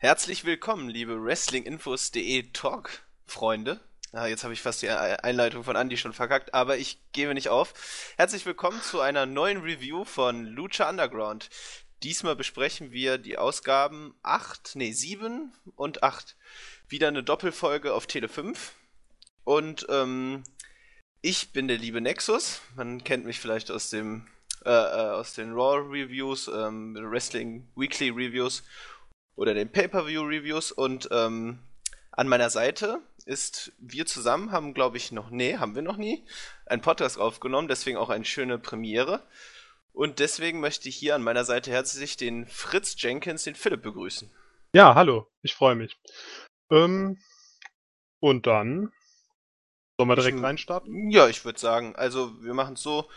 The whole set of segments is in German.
Herzlich willkommen, liebe Wrestlinginfos.de Talk-Freunde. Ah, jetzt habe ich fast die Einleitung von Andy schon verkackt, aber ich gebe nicht auf. Herzlich willkommen zu einer neuen Review von Lucha Underground. Diesmal besprechen wir die Ausgaben 8, nee, 7 und 8. Wieder eine Doppelfolge auf Tele 5. Und ähm, ich bin der liebe Nexus. Man kennt mich vielleicht aus dem äh, äh aus den Raw Reviews, ähm, Wrestling Weekly Reviews oder den Pay-per-View Reviews und ähm, an meiner Seite ist, wir zusammen haben, glaube ich, noch, nee, haben wir noch nie, einen Podcast aufgenommen, deswegen auch eine schöne Premiere. Und deswegen möchte ich hier an meiner Seite herzlich den Fritz Jenkins, den Philipp, begrüßen. Ja, hallo, ich freue mich. Ähm, und dann sollen wir direkt reinstarten? Ja, ich würde sagen, also wir machen es so,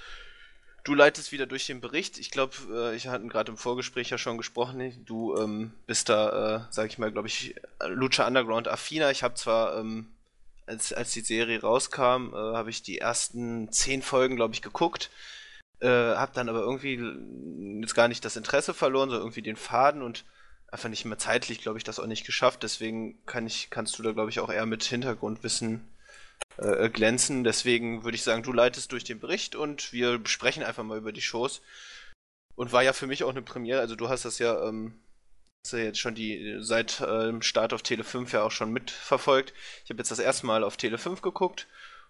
Du leitest wieder durch den Bericht. Ich glaube, äh, ich hatte gerade im Vorgespräch ja schon gesprochen. Du ähm, bist da, äh, sag ich mal, glaube ich, Lucha Underground affiner. Ich habe zwar, ähm, als, als die Serie rauskam, äh, habe ich die ersten zehn Folgen, glaube ich, geguckt. Äh, habe dann aber irgendwie jetzt gar nicht das Interesse verloren, so irgendwie den Faden und einfach nicht mehr zeitlich, glaube ich, das auch nicht geschafft. Deswegen kann ich, kannst du da, glaube ich, auch eher mit Hintergrundwissen äh, glänzen. Deswegen würde ich sagen, du leitest durch den Bericht und wir besprechen einfach mal über die Shows. Und war ja für mich auch eine Premiere. Also du hast das ja, ähm, hast ja jetzt schon die seit äh, Start auf Tele 5 ja auch schon mitverfolgt. Ich habe jetzt das erste Mal auf Tele 5 geguckt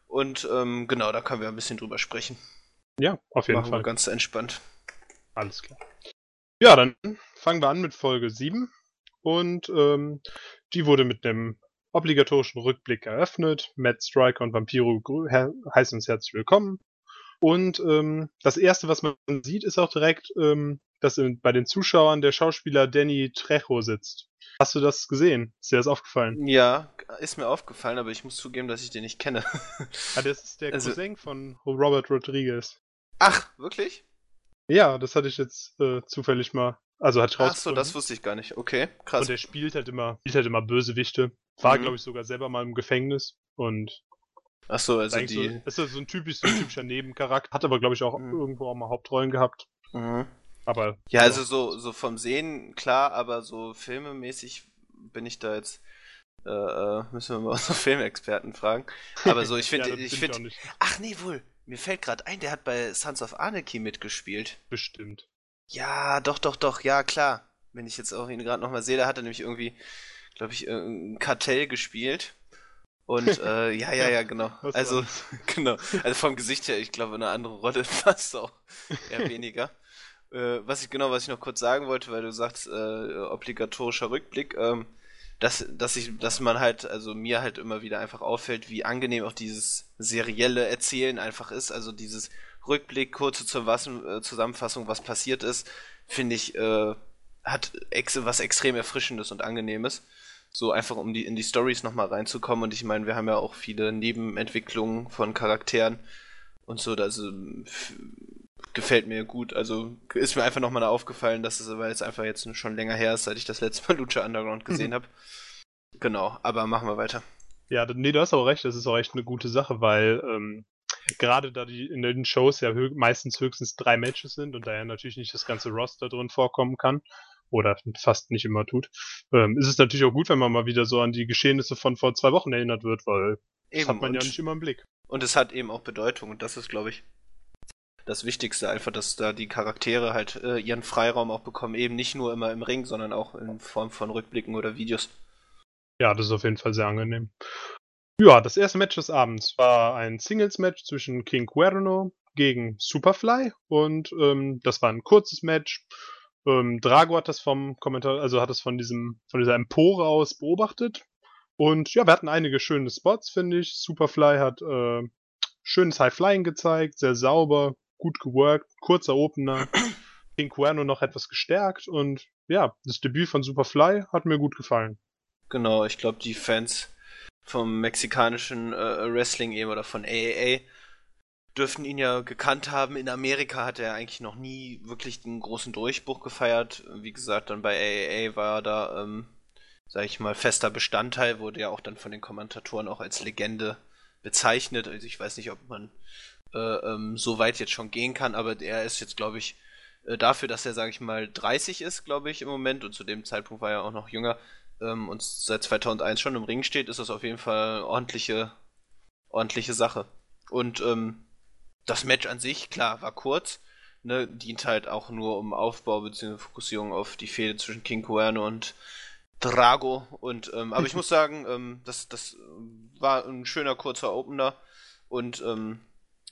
und ähm, genau, da können wir ein bisschen drüber sprechen. Ja, auf jeden Machen Fall. Wir ganz entspannt. Alles klar. Ja, dann fangen wir an mit Folge 7 und ähm, die wurde mit einem obligatorischen Rückblick eröffnet. Matt Striker und Vampiro heißen uns herzlich willkommen. Und ähm, das erste, was man sieht, ist auch direkt, ähm, dass in, bei den Zuschauern der Schauspieler Danny Trejo sitzt. Hast du das gesehen? Ist dir das aufgefallen? Ja, ist mir aufgefallen, aber ich muss zugeben, dass ich den nicht kenne. ah, das ist der also, Cousin von Robert Rodriguez. Ach, wirklich? Ja, das hatte ich jetzt äh, zufällig mal. Also hat Ach so, das wusste ich gar nicht. Okay, krass. Und der spielt halt immer, spielt halt immer Bösewichte. War, mhm. glaube ich, sogar selber mal im Gefängnis und. Ach so, also die. So, ist ja so ein, typisch, so ein typischer Nebencharakter. Hat aber, glaube ich, auch mhm. irgendwo auch mal Hauptrollen gehabt. Mhm. Aber. Ja, also so, so vom Sehen klar, aber so filmemäßig bin ich da jetzt. Äh, äh müssen wir mal unsere Filmexperten fragen. Aber so, ich finde, ja, ich finde. Ach nee, wohl. Mir fällt gerade ein, der hat bei Sons of Anarchy mitgespielt. Bestimmt. Ja, doch, doch, doch, ja, klar. Wenn ich jetzt auch ihn gerade nochmal sehe, da hat er nämlich irgendwie glaube ich, ein Kartell gespielt. Und äh, ja, ja, ja, genau. Also, genau. Also vom Gesicht her, ich glaube, eine andere Rolle passt auch eher weniger. äh, was ich genau, was ich noch kurz sagen wollte, weil du sagst, äh, obligatorischer Rückblick, ähm, dass, dass ich, dass man halt, also mir halt immer wieder einfach auffällt, wie angenehm auch dieses serielle Erzählen einfach ist. Also dieses Rückblick, kurze äh, Zusammenfassung, was passiert ist, finde ich, äh, hat ex was extrem Erfrischendes und Angenehmes. So einfach, um die, in die Stories nochmal reinzukommen. Und ich meine, wir haben ja auch viele Nebenentwicklungen von Charakteren und so. Also gefällt mir gut. Also ist mir einfach nochmal aufgefallen, dass es aber jetzt einfach jetzt schon länger her ist, seit ich das letzte Mal Lucha Underground gesehen mhm. habe. Genau, aber machen wir weiter. Ja, nee, du hast auch recht, das ist auch echt eine gute Sache, weil ähm, gerade da die in den Shows ja hö meistens höchstens drei Matches sind und da ja natürlich nicht das ganze Roster drin vorkommen kann, oder fast nicht immer tut, ähm, ist es natürlich auch gut, wenn man mal wieder so an die Geschehnisse von vor zwei Wochen erinnert wird, weil eben, das hat man ja nicht immer im Blick. Und es hat eben auch Bedeutung und das ist, glaube ich, das Wichtigste einfach, dass da die Charaktere halt äh, ihren Freiraum auch bekommen, eben nicht nur immer im Ring, sondern auch in Form von Rückblicken oder Videos. Ja, das ist auf jeden Fall sehr angenehm. Ja, das erste Match des Abends war ein Singles-Match zwischen King Cuerno gegen Superfly und ähm, das war ein kurzes Match. Ähm, Drago hat das vom Kommentar, also hat das von diesem, von dieser Empore aus beobachtet. Und ja, wir hatten einige schöne Spots, finde ich. Superfly hat äh, schönes High Flying gezeigt, sehr sauber, gut geworkt, kurzer Opener. King Cuerno noch etwas gestärkt und ja, das Debüt von Superfly hat mir gut gefallen. Genau, ich glaube, die Fans vom mexikanischen äh, Wrestling eben oder von AAA dürften ihn ja gekannt haben. In Amerika hat er eigentlich noch nie wirklich einen großen Durchbruch gefeiert. Wie gesagt, dann bei AAA war er da, ähm, sag ich mal, fester Bestandteil, wurde ja auch dann von den Kommentatoren auch als Legende bezeichnet. Also ich weiß nicht, ob man äh, ähm, so weit jetzt schon gehen kann, aber er ist jetzt, glaube ich, äh, dafür, dass er, sage ich mal, 30 ist, glaube ich, im Moment und zu dem Zeitpunkt war er auch noch jünger ähm, und seit 2001 schon im Ring steht, ist das auf jeden Fall ordentliche, ordentliche Sache. Und ähm, das Match an sich, klar, war kurz, ne, dient halt auch nur um Aufbau bzw. Fokussierung auf die Fehde zwischen King Cuerno und Drago. Und ähm, aber ich muss sagen, ähm, das, das war ein schöner kurzer Opener und ähm,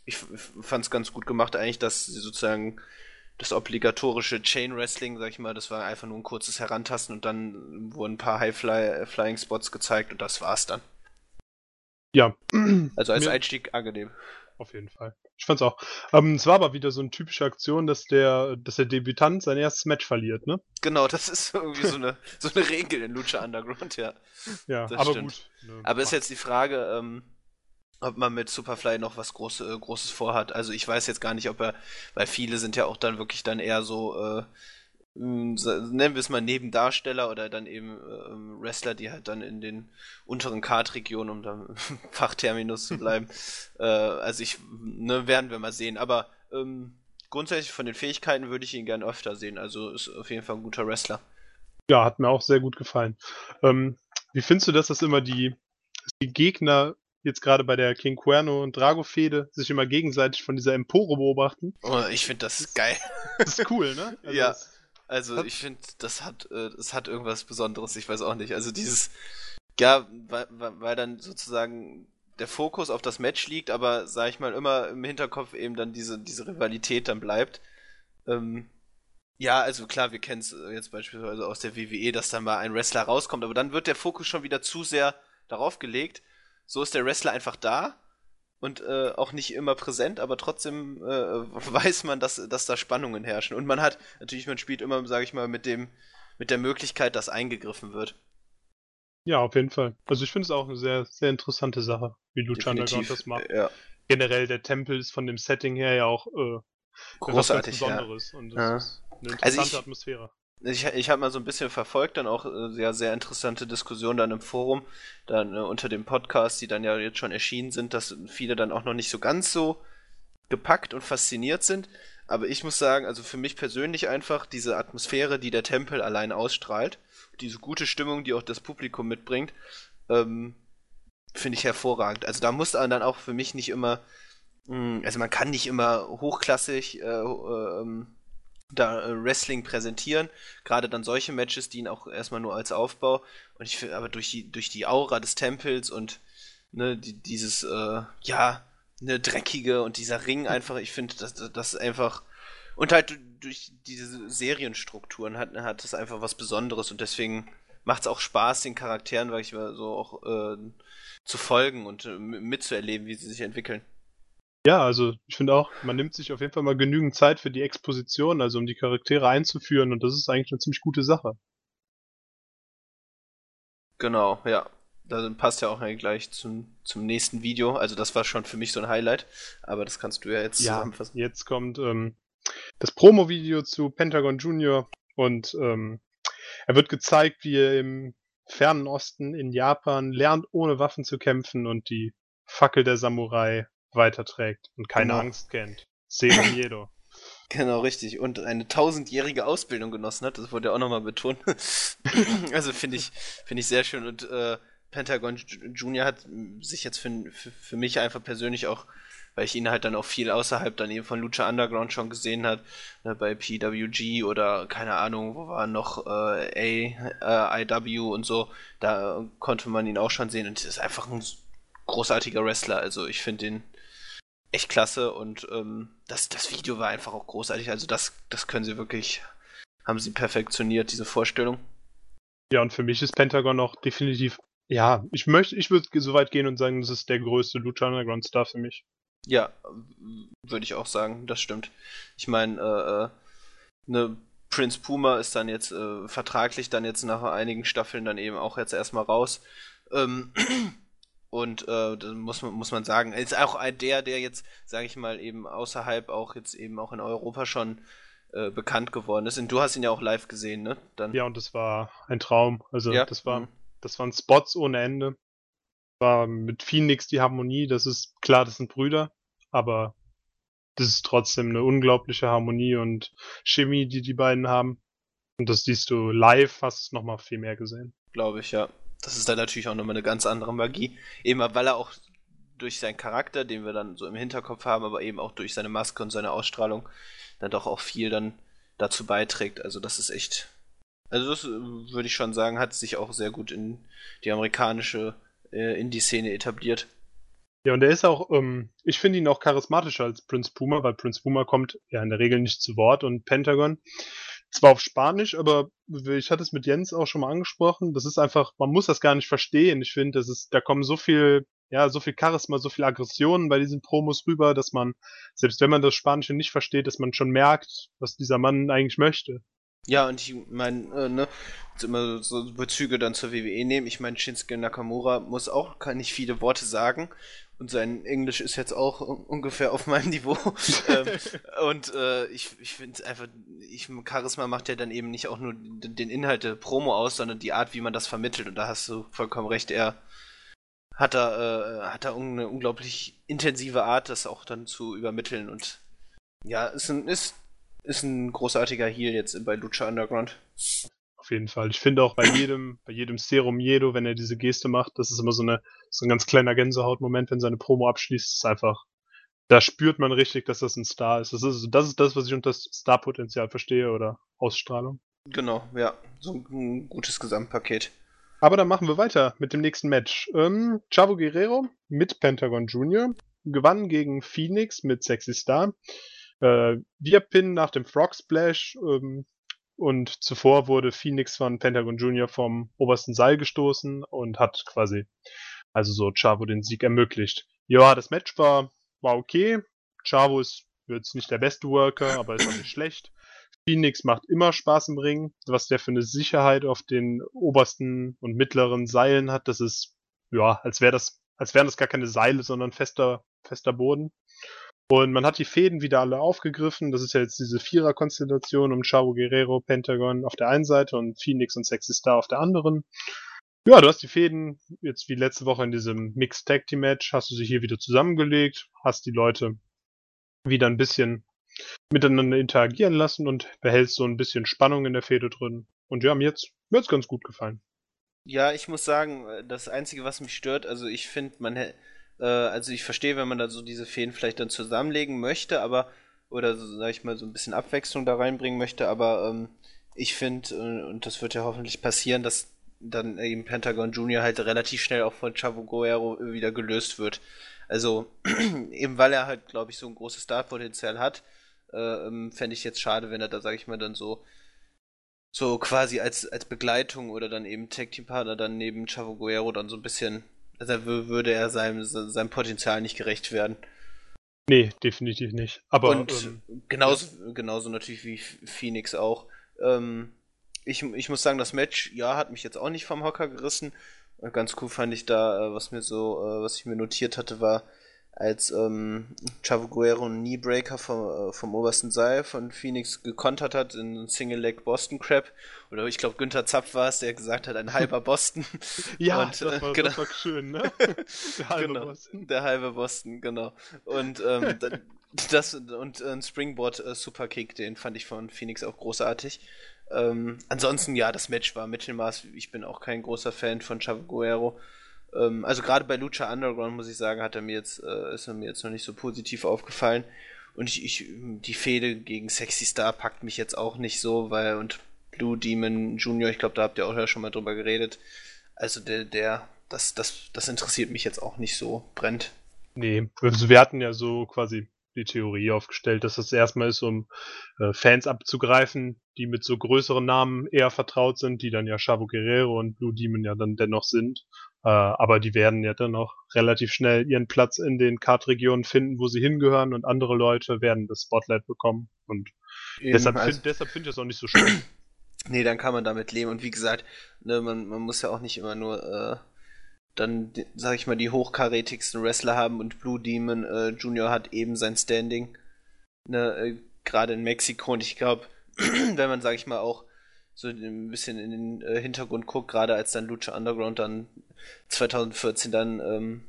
ich fand es ganz gut gemacht eigentlich, dass sie sozusagen das obligatorische Chain Wrestling, sag ich mal, das war einfach nur ein kurzes Herantasten und dann wurden ein paar High-Flying Spots gezeigt und das war's dann. Ja. Also als Einstieg angenehm. Auf jeden Fall. Ich fand's auch. Ähm, es war aber wieder so eine typische Aktion, dass der, dass der Debütant sein erstes Match verliert, ne? Genau, das ist irgendwie so eine, so eine Regel in Lucha Underground, ja. Ja, das aber stimmt. gut. Ne, aber ist jetzt die Frage, ähm, ob man mit Superfly noch was Groß, äh, Großes vorhat. Also ich weiß jetzt gar nicht, ob er, weil viele sind ja auch dann wirklich dann eher so, äh, nennen wir es mal Nebendarsteller oder dann eben äh, Wrestler, die halt dann in den unteren Kartregionen, um dann Fachterminus zu bleiben. äh, also ich, ne, werden wir mal sehen. Aber ähm, grundsätzlich von den Fähigkeiten würde ich ihn gern öfter sehen. Also ist auf jeden Fall ein guter Wrestler. Ja, hat mir auch sehr gut gefallen. Ähm, wie findest du das, dass immer die, die Gegner jetzt gerade bei der King Cuerno und Drago-Fehde sich immer gegenseitig von dieser Empore beobachten? Oh, ich finde das geil. Das ist cool, ne? Also ja. Also ich finde, das hat, äh, das hat irgendwas Besonderes, ich weiß auch nicht. Also dieses, ja, weil, weil dann sozusagen der Fokus auf das Match liegt, aber sag ich mal immer im Hinterkopf eben dann diese, diese Rivalität dann bleibt. Ähm, ja, also klar, wir kennen es jetzt beispielsweise aus der WWE, dass dann mal ein Wrestler rauskommt, aber dann wird der Fokus schon wieder zu sehr darauf gelegt. So ist der Wrestler einfach da und äh, auch nicht immer präsent, aber trotzdem äh, weiß man, dass, dass da Spannungen herrschen. Und man hat, natürlich, man spielt immer, sage ich mal, mit dem, mit der Möglichkeit, dass eingegriffen wird. Ja, auf jeden Fall. Also ich finde es auch eine sehr, sehr interessante Sache, wie Lucha Underground das macht. Ja. Generell der Tempel ist von dem Setting her ja auch äh, großartig, was Besonderes ja. und ja. ist eine interessante also ich, Atmosphäre ich, ich habe mal so ein bisschen verfolgt, dann auch äh, sehr, sehr interessante Diskussionen dann im Forum, dann äh, unter dem Podcast, die dann ja jetzt schon erschienen sind, dass viele dann auch noch nicht so ganz so gepackt und fasziniert sind. Aber ich muss sagen, also für mich persönlich einfach diese Atmosphäre, die der Tempel allein ausstrahlt, diese gute Stimmung, die auch das Publikum mitbringt, ähm, finde ich hervorragend. Also da muss dann auch für mich nicht immer, mh, hm, also man kann nicht immer hochklassig äh, äh, ähm, da äh, Wrestling präsentieren. Gerade dann solche Matches dienen auch erstmal nur als Aufbau. Und ich finde aber durch die, durch die Aura des Tempels und ne, die, dieses, äh, ja, ne, dreckige und dieser Ring einfach, ich finde, das, das einfach. Und halt durch diese Serienstrukturen hat, hat das einfach was Besonderes und deswegen macht es auch Spaß, den Charakteren, weil ich war so auch äh, zu folgen und äh, mitzuerleben, wie sie sich entwickeln. Ja, also ich finde auch, man nimmt sich auf jeden Fall mal genügend Zeit für die Exposition, also um die Charaktere einzuführen und das ist eigentlich eine ziemlich gute Sache. Genau, ja. Da passt ja auch gleich zum, zum nächsten Video. Also das war schon für mich so ein Highlight, aber das kannst du ja jetzt ja, zusammenfassen. Jetzt kommt ähm, das Promo-Video zu Pentagon Junior und ähm, er wird gezeigt, wie er im fernen Osten in Japan lernt, ohne Waffen zu kämpfen und die Fackel der Samurai weiterträgt und keine genau. Angst kennt. Sero Miedo. Genau, richtig. Und eine tausendjährige Ausbildung genossen hat, das wurde ja auch nochmal betont. also finde ich, finde ich sehr schön. Und äh, Pentagon Junior hat sich jetzt für, für, für, mich einfach persönlich auch, weil ich ihn halt dann auch viel außerhalb dann eben von Lucha Underground schon gesehen hat, ne, bei PWG oder keine Ahnung, wo war noch äh, A, äh, IW und so, da konnte man ihn auch schon sehen und ist einfach ein großartiger Wrestler. Also ich finde den echt klasse und ähm, das, das Video war einfach auch großartig. Also das, das können sie wirklich, haben sie perfektioniert, diese Vorstellung. Ja, und für mich ist Pentagon auch definitiv, ja, ich möchte, ich würde so weit gehen und sagen, das ist der größte Lucha Underground Star für mich. Ja, würde ich auch sagen, das stimmt. Ich meine, äh, äh, ne, Prince Puma ist dann jetzt äh, vertraglich dann jetzt nach einigen Staffeln dann eben auch jetzt erstmal raus. Ähm, Und äh, das muss man, muss man sagen, ist auch ein der, der jetzt, sage ich mal, eben außerhalb auch jetzt eben auch in Europa schon äh, bekannt geworden ist. Und du hast ihn ja auch live gesehen, ne? Dann. Ja, und das war ein Traum. Also ja. das war, mhm. das waren Spots ohne Ende. War mit Phoenix die Harmonie, das ist klar, das sind Brüder, aber das ist trotzdem eine unglaubliche Harmonie und Chemie, die die beiden haben. Und das siehst du live, hast du nochmal viel mehr gesehen. Glaube ich, ja. Das ist dann natürlich auch nochmal eine ganz andere Magie. Eben weil er auch durch seinen Charakter, den wir dann so im Hinterkopf haben, aber eben auch durch seine Maske und seine Ausstrahlung, dann doch auch viel dann dazu beiträgt. Also das ist echt. Also das äh, würde ich schon sagen, hat sich auch sehr gut in die amerikanische äh, Indie-Szene etabliert. Ja, und er ist auch, ähm, ich finde ihn auch charismatischer als Prince Puma, weil Prince Puma kommt ja in der Regel nicht zu Wort und Pentagon zwar auf Spanisch, aber ich hatte es mit Jens auch schon mal angesprochen, das ist einfach, man muss das gar nicht verstehen. Ich finde, das ist, da kommen so viel, ja, so viel Charisma, so viel Aggressionen bei diesen Promos rüber, dass man, selbst wenn man das Spanische nicht versteht, dass man schon merkt, was dieser Mann eigentlich möchte. Ja, und ich meine, äh, ne, immer so Bezüge dann zur WWE nehmen. Ich meine, Shinsuke Nakamura muss auch nicht viele Worte sagen und sein Englisch ist jetzt auch ungefähr auf meinem Niveau. ähm, und äh, ich, ich finde einfach, ich, Charisma macht ja dann eben nicht auch nur den Inhalt der Promo aus, sondern die Art, wie man das vermittelt. Und da hast du vollkommen recht, er hat da, äh, hat da eine unglaublich intensive Art, das auch dann zu übermitteln. Und ja, ist ein, ist, ist ein großartiger Heal jetzt bei Lucha Underground. Auf jeden Fall. Ich finde auch bei jedem, bei jedem Serum Jedo, wenn er diese Geste macht, das ist immer so eine, so ein ganz kleiner Gänsehautmoment, wenn seine Promo abschließt, ist einfach, da spürt man richtig, dass das ein Star ist. Das ist, das ist das, was ich unter Starpotenzial verstehe oder Ausstrahlung. Genau, ja. So ein gutes Gesamtpaket. Aber dann machen wir weiter mit dem nächsten Match. Ähm, Chavo Guerrero mit Pentagon Jr. gewann gegen Phoenix mit Sexy Star. Äh, via Pin nach dem Frog Splash ähm, und zuvor wurde Phoenix von Pentagon Jr. vom obersten Seil gestoßen und hat quasi also so Chavo den Sieg ermöglicht. Ja, das Match war, war okay. Chavo ist jetzt nicht der beste Worker, aber ist auch nicht schlecht. Phoenix macht immer Spaß im Ring. Was der für eine Sicherheit auf den obersten und mittleren Seilen hat, das ist, ja, als wäre das, als wären das gar keine Seile, sondern fester, fester Boden. Und man hat die Fäden wieder alle aufgegriffen. Das ist ja jetzt diese Vierer-Konstellation um Chavo Guerrero, Pentagon auf der einen Seite und Phoenix und Sexy Star auf der anderen. Ja, du hast die Fäden jetzt wie letzte Woche in diesem Mixed Tag Team Match, hast du sie hier wieder zusammengelegt, hast die Leute wieder ein bisschen miteinander interagieren lassen und behältst so ein bisschen Spannung in der Fäde drin. Und ja, mir jetzt, mir jetzt ganz gut gefallen. Ja, ich muss sagen, das Einzige, was mich stört, also ich finde, man hätte äh, also ich verstehe, wenn man da so diese Fäden vielleicht dann zusammenlegen möchte, aber oder so, sag ich mal, so ein bisschen Abwechslung da reinbringen möchte, aber ähm, ich finde, äh, und das wird ja hoffentlich passieren, dass dann eben Pentagon Junior halt relativ schnell auch von Chavo Guerrero wieder gelöst wird. Also, eben weil er halt, glaube ich, so ein großes Startpotenzial hat, äh, ähm, fände ich jetzt schade, wenn er da, sag ich mal, dann so so quasi als, als Begleitung oder dann eben Tag Team Partner dann neben Chavo Guerrero dann so ein bisschen also würde er seinem, seinem Potenzial nicht gerecht werden. Nee, definitiv nicht. Aber und ähm, genauso, genauso natürlich wie Phoenix auch. Ähm, ich, ich muss sagen, das Match, ja, hat mich jetzt auch nicht vom Hocker gerissen. Ganz cool fand ich da, äh, was mir so, äh, was ich mir notiert hatte, war, als ähm, Chavo Guerrero einen Kneebreaker vom, äh, vom obersten Seil von Phoenix gekontert hat in Single Leg Boston Crab. Oder ich glaube, Günther Zapf war es, der gesagt hat, ein halber Boston. ja, und, das, war, genau. das war schön, ne? Der halbe genau, Boston. Der halbe Boston, genau. Und ähm, das und ein Springboard äh, Superkick, den fand ich von Phoenix auch großartig. Ähm, ansonsten, ja, das Match war Mittelmaß. Ich bin auch kein großer Fan von Chavo Guerrero. Ähm, also gerade bei Lucha Underground muss ich sagen, hat er mir jetzt, äh, ist er mir jetzt noch nicht so positiv aufgefallen. Und ich, ich, die Fehde gegen Sexy Star packt mich jetzt auch nicht so, weil, und Blue Demon Junior, ich glaube, da habt ihr auch ja schon mal drüber geredet. Also der, der, das, das, das interessiert mich jetzt auch nicht so brennt. Nee, also wir hatten ja so quasi die Theorie aufgestellt, dass das erstmal ist, um äh, Fans abzugreifen, die mit so größeren Namen eher vertraut sind, die dann ja Chavo Guerrero und Blue Demon ja dann dennoch sind. Äh, aber die werden ja dann auch relativ schnell ihren Platz in den Kartregionen finden, wo sie hingehören und andere Leute werden das Spotlight bekommen. Und Eben, deshalb, also, find, deshalb finde ich das auch nicht so schlimm. Nee, dann kann man damit leben. Und wie gesagt, ne, man, man muss ja auch nicht immer nur äh, dann, sag ich mal, die hochkarätigsten Wrestler haben und Blue Demon äh, Junior hat eben sein Standing. Ne, äh, gerade in Mexiko. Und ich glaube, wenn man, sag ich mal, auch so ein bisschen in den äh, Hintergrund guckt, gerade als dann Lucha Underground dann 2014 dann ähm,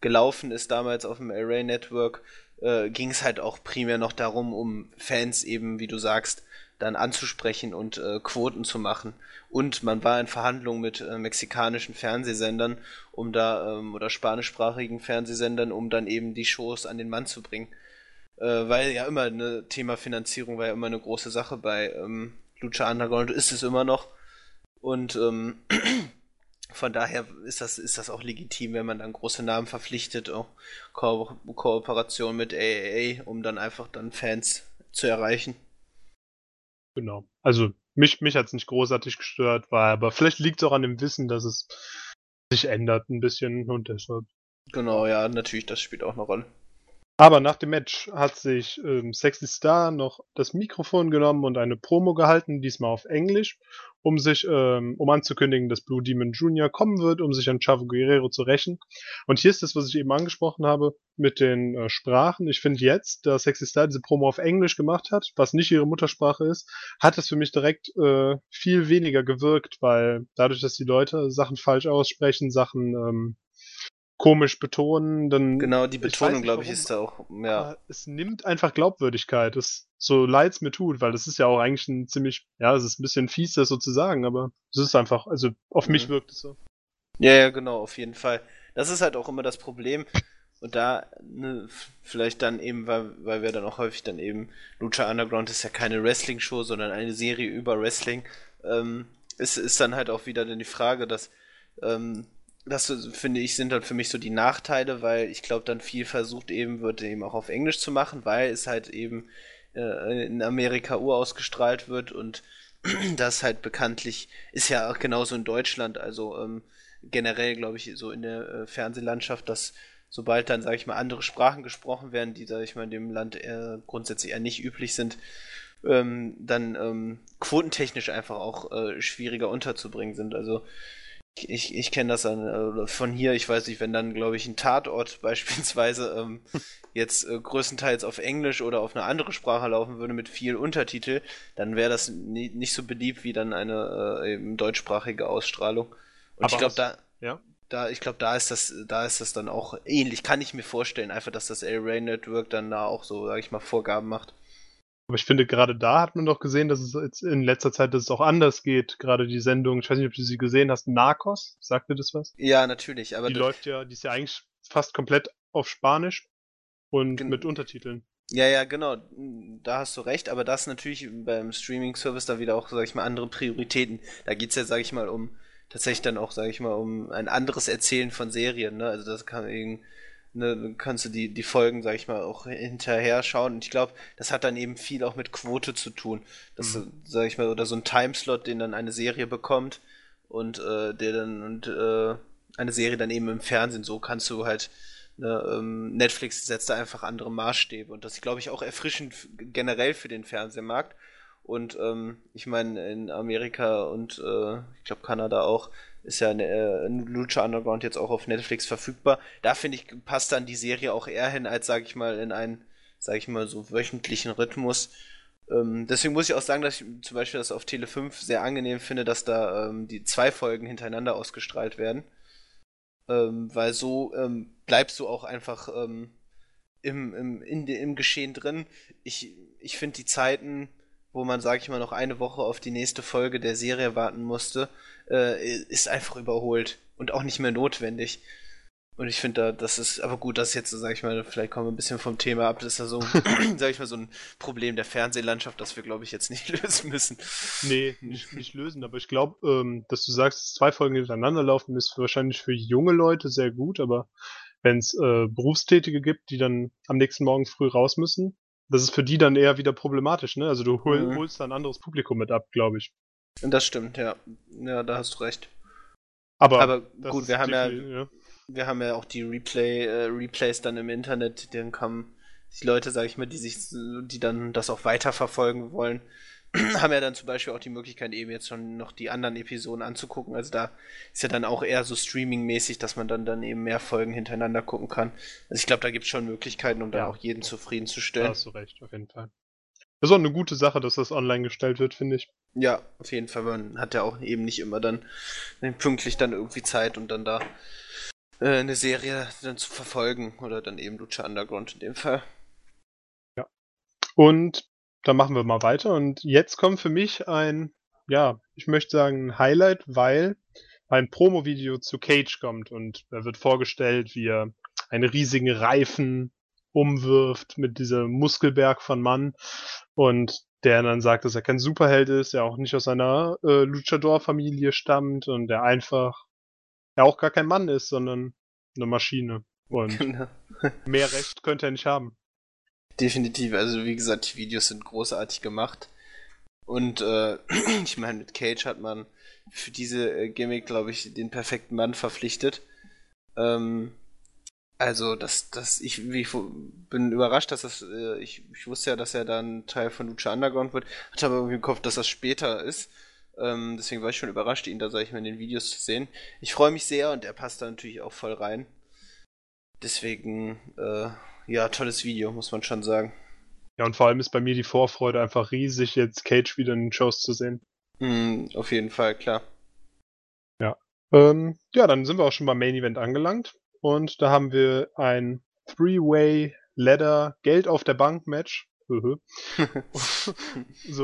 gelaufen ist, damals auf dem Array Network, äh, ging es halt auch primär noch darum, um Fans eben, wie du sagst, dann anzusprechen und äh, Quoten zu machen. Und man war in Verhandlungen mit äh, mexikanischen Fernsehsendern, um da, ähm, oder spanischsprachigen Fernsehsendern, um dann eben die Shows an den Mann zu bringen. Äh, weil ja immer eine Thema Finanzierung war ja immer eine große Sache bei ähm, Lucha Underground, ist es immer noch. Und ähm, von daher ist das, ist das auch legitim, wenn man dann große Namen verpflichtet, auch Ko Kooperation mit AAA, um dann einfach dann Fans zu erreichen. Genau. Also mich, mich hat es nicht großartig gestört, weil, aber vielleicht liegt es auch an dem Wissen, dass es sich ändert ein bisschen und deshalb. Genau, ja, natürlich, das spielt auch eine Rolle. Aber nach dem Match hat sich ähm, Sexy Star noch das Mikrofon genommen und eine Promo gehalten, diesmal auf Englisch, um sich, ähm, um anzukündigen, dass Blue Demon Jr. kommen wird, um sich an Chavo Guerrero zu rächen. Und hier ist das, was ich eben angesprochen habe, mit den äh, Sprachen. Ich finde jetzt, da Sexy Star diese Promo auf Englisch gemacht hat, was nicht ihre Muttersprache ist, hat das für mich direkt äh, viel weniger gewirkt, weil dadurch, dass die Leute Sachen falsch aussprechen, Sachen ähm, komisch betonen, dann. Genau, die Betonung, glaube ich, ist da auch, ja. Es nimmt einfach Glaubwürdigkeit, das, so leid's mir tut, weil das ist ja auch eigentlich ein ziemlich, ja, es ist ein bisschen fies, das so zu sagen, aber es ist einfach, also auf mhm. mich wirkt es so. Ja, ja, genau, auf jeden Fall. Das ist halt auch immer das Problem. Und da, ne, vielleicht dann eben, weil, weil wir dann auch häufig dann eben, Lucha Underground ist ja keine Wrestling-Show, sondern eine Serie über Wrestling, ähm, ist, ist dann halt auch wieder dann die Frage, dass ähm, das finde ich sind dann für mich so die Nachteile, weil ich glaube dann viel versucht eben wird eben auch auf Englisch zu machen, weil es halt eben äh, in Amerika urausgestrahlt wird und das halt bekanntlich ist ja auch genauso in Deutschland, also ähm, generell glaube ich so in der äh, Fernsehlandschaft, dass sobald dann sage ich mal andere Sprachen gesprochen werden, die sage ich mal in dem Land eher, grundsätzlich eher nicht üblich sind, ähm, dann ähm, quotentechnisch einfach auch äh, schwieriger unterzubringen sind. Also ich, ich kenne das an, äh, von hier, ich weiß nicht, wenn dann, glaube ich, ein Tatort beispielsweise ähm, jetzt äh, größtenteils auf Englisch oder auf eine andere Sprache laufen würde mit viel Untertitel, dann wäre das nie, nicht so beliebt wie dann eine äh, eben deutschsprachige Ausstrahlung. Und Aber ich glaube, da, ja? da, ich glaube, da ist das, da ist das dann auch ähnlich. Kann ich mir vorstellen, einfach, dass das A-Ray Network dann da auch so, sage ich mal, Vorgaben macht. Aber ich finde, gerade da hat man doch gesehen, dass es jetzt in letzter Zeit, dass es auch anders geht. Gerade die Sendung, ich weiß nicht, ob du sie gesehen hast, Narcos, sagt dir das was? Ja, natürlich, aber. Die läuft ja, die ist ja eigentlich fast komplett auf Spanisch und mit Untertiteln. Ja, ja, genau. Da hast du recht, aber das natürlich beim Streaming-Service da wieder auch, sag ich mal, andere Prioritäten. Da geht's ja, sag ich mal, um tatsächlich dann auch, sag ich mal, um ein anderes Erzählen von Serien, ne? Also das kann irgendwie ne, kannst du die, die Folgen, sag ich mal, auch hinterher schauen. Und ich glaube, das hat dann eben viel auch mit Quote zu tun. Das, mhm. sag ich mal, oder so ein Timeslot, den dann eine Serie bekommt und äh, der dann und äh, eine Serie dann eben im Fernsehen. So kannst du halt ne, ähm, Netflix setzt da einfach andere Maßstäbe und das glaube ich auch erfrischend generell für den Fernsehmarkt. Und ähm, ich meine, in Amerika und äh, ich glaube Kanada auch ist ja äh, Lucha Underground jetzt auch auf Netflix verfügbar. Da finde ich, passt dann die Serie auch eher hin, als sage ich mal, in einen, sage ich mal, so wöchentlichen Rhythmus. Ähm, deswegen muss ich auch sagen, dass ich zum Beispiel das auf Tele 5 sehr angenehm finde, dass da ähm, die zwei Folgen hintereinander ausgestrahlt werden. Ähm, weil so ähm, bleibst du auch einfach ähm, im, im, in, im Geschehen drin. Ich, ich finde die Zeiten wo man, sag ich mal, noch eine Woche auf die nächste Folge der Serie warten musste, äh, ist einfach überholt und auch nicht mehr notwendig. Und ich finde da, das ist, aber gut, das ist jetzt, sag ich mal, vielleicht kommen wir ein bisschen vom Thema ab, das ist ja so, sag ich mal, so ein Problem der Fernsehlandschaft, das wir, glaube ich, jetzt nicht lösen müssen. Nee, nicht, nicht lösen, aber ich glaube, ähm, dass du sagst, dass zwei Folgen hintereinander laufen, ist wahrscheinlich für junge Leute sehr gut, aber wenn es äh, Berufstätige gibt, die dann am nächsten Morgen früh raus müssen, das ist für die dann eher wieder problematisch, ne? Also du hol, mhm. holst da ein anderes Publikum mit ab, glaube ich. Das stimmt, ja. Ja, da hast du recht. Aber, Aber gut, wir haben ja, ja, wir haben ja auch die Replay, äh, Replays dann im Internet, dann kamen die Leute, sag ich mal, die sich, die dann das auch weiterverfolgen wollen, haben ja dann zum Beispiel auch die Möglichkeit, eben jetzt schon noch die anderen Episoden anzugucken. Also da ist ja dann auch eher so streaming-mäßig, dass man dann, dann eben mehr Folgen hintereinander gucken kann. Also ich glaube, da gibt es schon Möglichkeiten, um ja. da auch jeden zufriedenzustellen. Da hast du recht, auf jeden Fall. Das ist auch eine gute Sache, dass das online gestellt wird, finde ich. Ja, auf jeden Fall. Man hat ja auch eben nicht immer dann pünktlich dann irgendwie Zeit und dann da äh, eine Serie dann zu verfolgen oder dann eben Lucha Underground in dem Fall. Und dann machen wir mal weiter. Und jetzt kommt für mich ein, ja, ich möchte sagen, ein Highlight, weil ein Promo-Video zu Cage kommt und er wird vorgestellt, wie er einen riesigen Reifen umwirft mit diesem Muskelberg von Mann und der dann sagt, dass er kein Superheld ist, der auch nicht aus einer äh, Luchador-Familie stammt und der einfach ja auch gar kein Mann ist, sondern eine Maschine. Und genau. mehr Recht könnte er nicht haben. Definitiv, also wie gesagt, die Videos sind großartig gemacht. Und äh, ich meine, mit Cage hat man für diese äh, Gimmick, glaube ich, den perfekten Mann verpflichtet. Ähm, also, das, das, ich, ich bin überrascht, dass das, äh, ich, ich wusste ja, dass er dann Teil von Lucha Underground wird, hatte aber irgendwie im Kopf, dass das später ist. Ähm, deswegen war ich schon überrascht, ihn da, sag ich mal, in den Videos zu sehen. Ich freue mich sehr und er passt da natürlich auch voll rein. Deswegen, äh, ja, tolles Video, muss man schon sagen. Ja, und vor allem ist bei mir die Vorfreude einfach riesig, jetzt Cage wieder in den Shows zu sehen. Mm, auf jeden Fall, klar. Ja. Ähm, ja, dann sind wir auch schon beim Main Event angelangt. Und da haben wir ein Three-Way Ladder Geld auf der Bank Match. so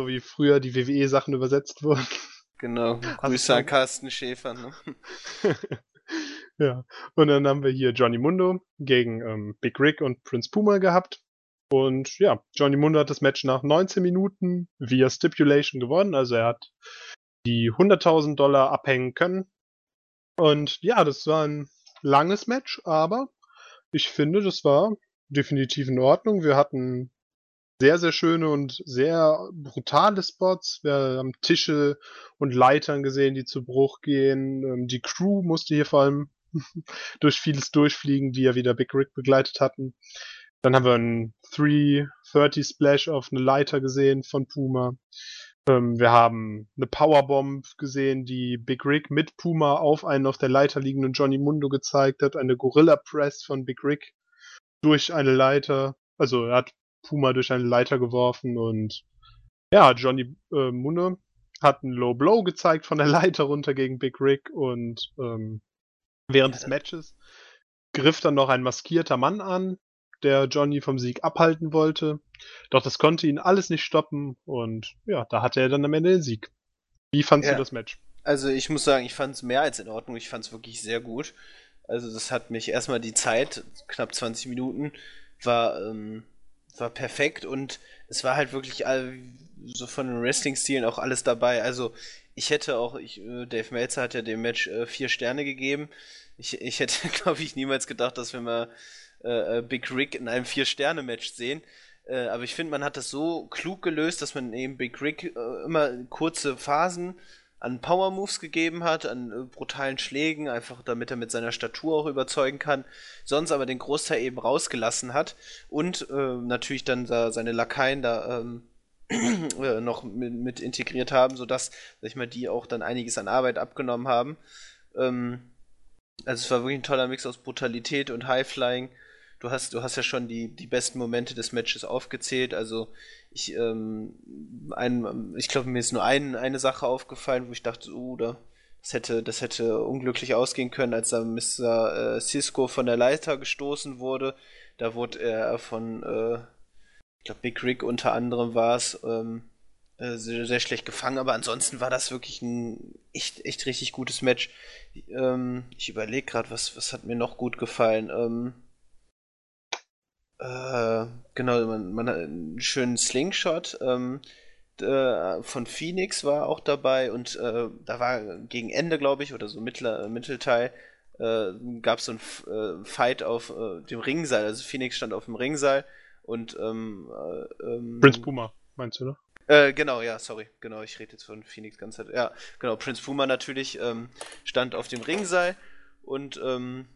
wie früher die WWE-Sachen übersetzt wurden. Genau. Grüße an Carsten Schäfer. Ne? ja. Und dann haben wir hier Johnny Mundo gegen ähm, Big Rick und Prince Puma gehabt. Und ja, Johnny Mundo hat das Match nach 19 Minuten via Stipulation gewonnen. Also er hat die 100.000 Dollar abhängen können. Und ja, das war ein langes Match, aber ich finde, das war definitiv in Ordnung. Wir hatten sehr, sehr schöne und sehr brutale Spots. Wir haben Tische und Leitern gesehen, die zu Bruch gehen. Ähm, die Crew musste hier vor allem durch vieles durchfliegen, die ja wieder Big Rick begleitet hatten. Dann haben wir einen 330 Splash auf eine Leiter gesehen von Puma. Ähm, wir haben eine Powerbomb gesehen, die Big Rick mit Puma auf einen auf der Leiter liegenden Johnny Mundo gezeigt hat. Eine Gorilla Press von Big Rick durch eine Leiter. Also er hat Puma durch eine Leiter geworfen und ja, Johnny äh, Mundo hat einen Low Blow gezeigt von der Leiter runter gegen Big Rick und ähm, während des Matches griff dann noch ein maskierter Mann an, der Johnny vom Sieg abhalten wollte. Doch das konnte ihn alles nicht stoppen und ja, da hatte er dann am Ende den Sieg. Wie fandst ja. du das Match? Also ich muss sagen, ich fand es mehr als in Ordnung. Ich fand es wirklich sehr gut. Also das hat mich erstmal die Zeit, knapp 20 Minuten, war, ähm, war perfekt und es war halt wirklich all, so von den Wrestling-Stilen auch alles dabei. Also ich hätte auch, ich, äh, Dave Meltzer hat ja dem Match äh, vier Sterne gegeben. Ich, ich hätte, glaube ich, niemals gedacht, dass wir mal äh, äh, Big Rick in einem Vier-Sterne-Match sehen. Äh, aber ich finde, man hat das so klug gelöst, dass man eben Big Rick äh, immer kurze Phasen an Power Moves gegeben hat, an brutalen Schlägen, einfach damit er mit seiner Statur auch überzeugen kann, sonst aber den Großteil eben rausgelassen hat und natürlich dann da seine Lakaien da ähm, äh, noch mit, mit, integriert haben, sodass, sag ich mal, die auch dann einiges an Arbeit abgenommen haben. Ähm, also es war wirklich ein toller Mix aus Brutalität und Highflying du hast, du hast ja schon die, die besten Momente des Matches aufgezählt. Also ich, ähm, ein, ich glaube, mir ist nur ein, eine Sache aufgefallen, wo ich dachte, uh, da, das hätte, das hätte unglücklich ausgehen können, als da Mr. Äh, Cisco von der Leiter gestoßen wurde. Da wurde er von, äh, ich glaube, Big Rick unter anderem war es, ähm, äh, sehr, sehr, schlecht gefangen, aber ansonsten war das wirklich ein echt, echt richtig gutes Match. Ähm, ich überlege gerade, was, was hat mir noch gut gefallen. Ähm, äh, genau, man, man hat einen schönen Slingshot ähm, äh, von Phoenix war auch dabei und äh, da war gegen Ende, glaube ich, oder so mittler, Mittelteil, äh, gab es so ein äh, Fight auf äh, dem Ringseil. Also Phoenix stand auf dem Ringseil und ähm, ähm, Prince Puma, meinst du, ne? Äh, genau, ja, sorry, genau, ich rede jetzt von Phoenix ganz Zeit. Ja, genau, Prince Puma natürlich ähm, stand auf dem Ringseil und ähm,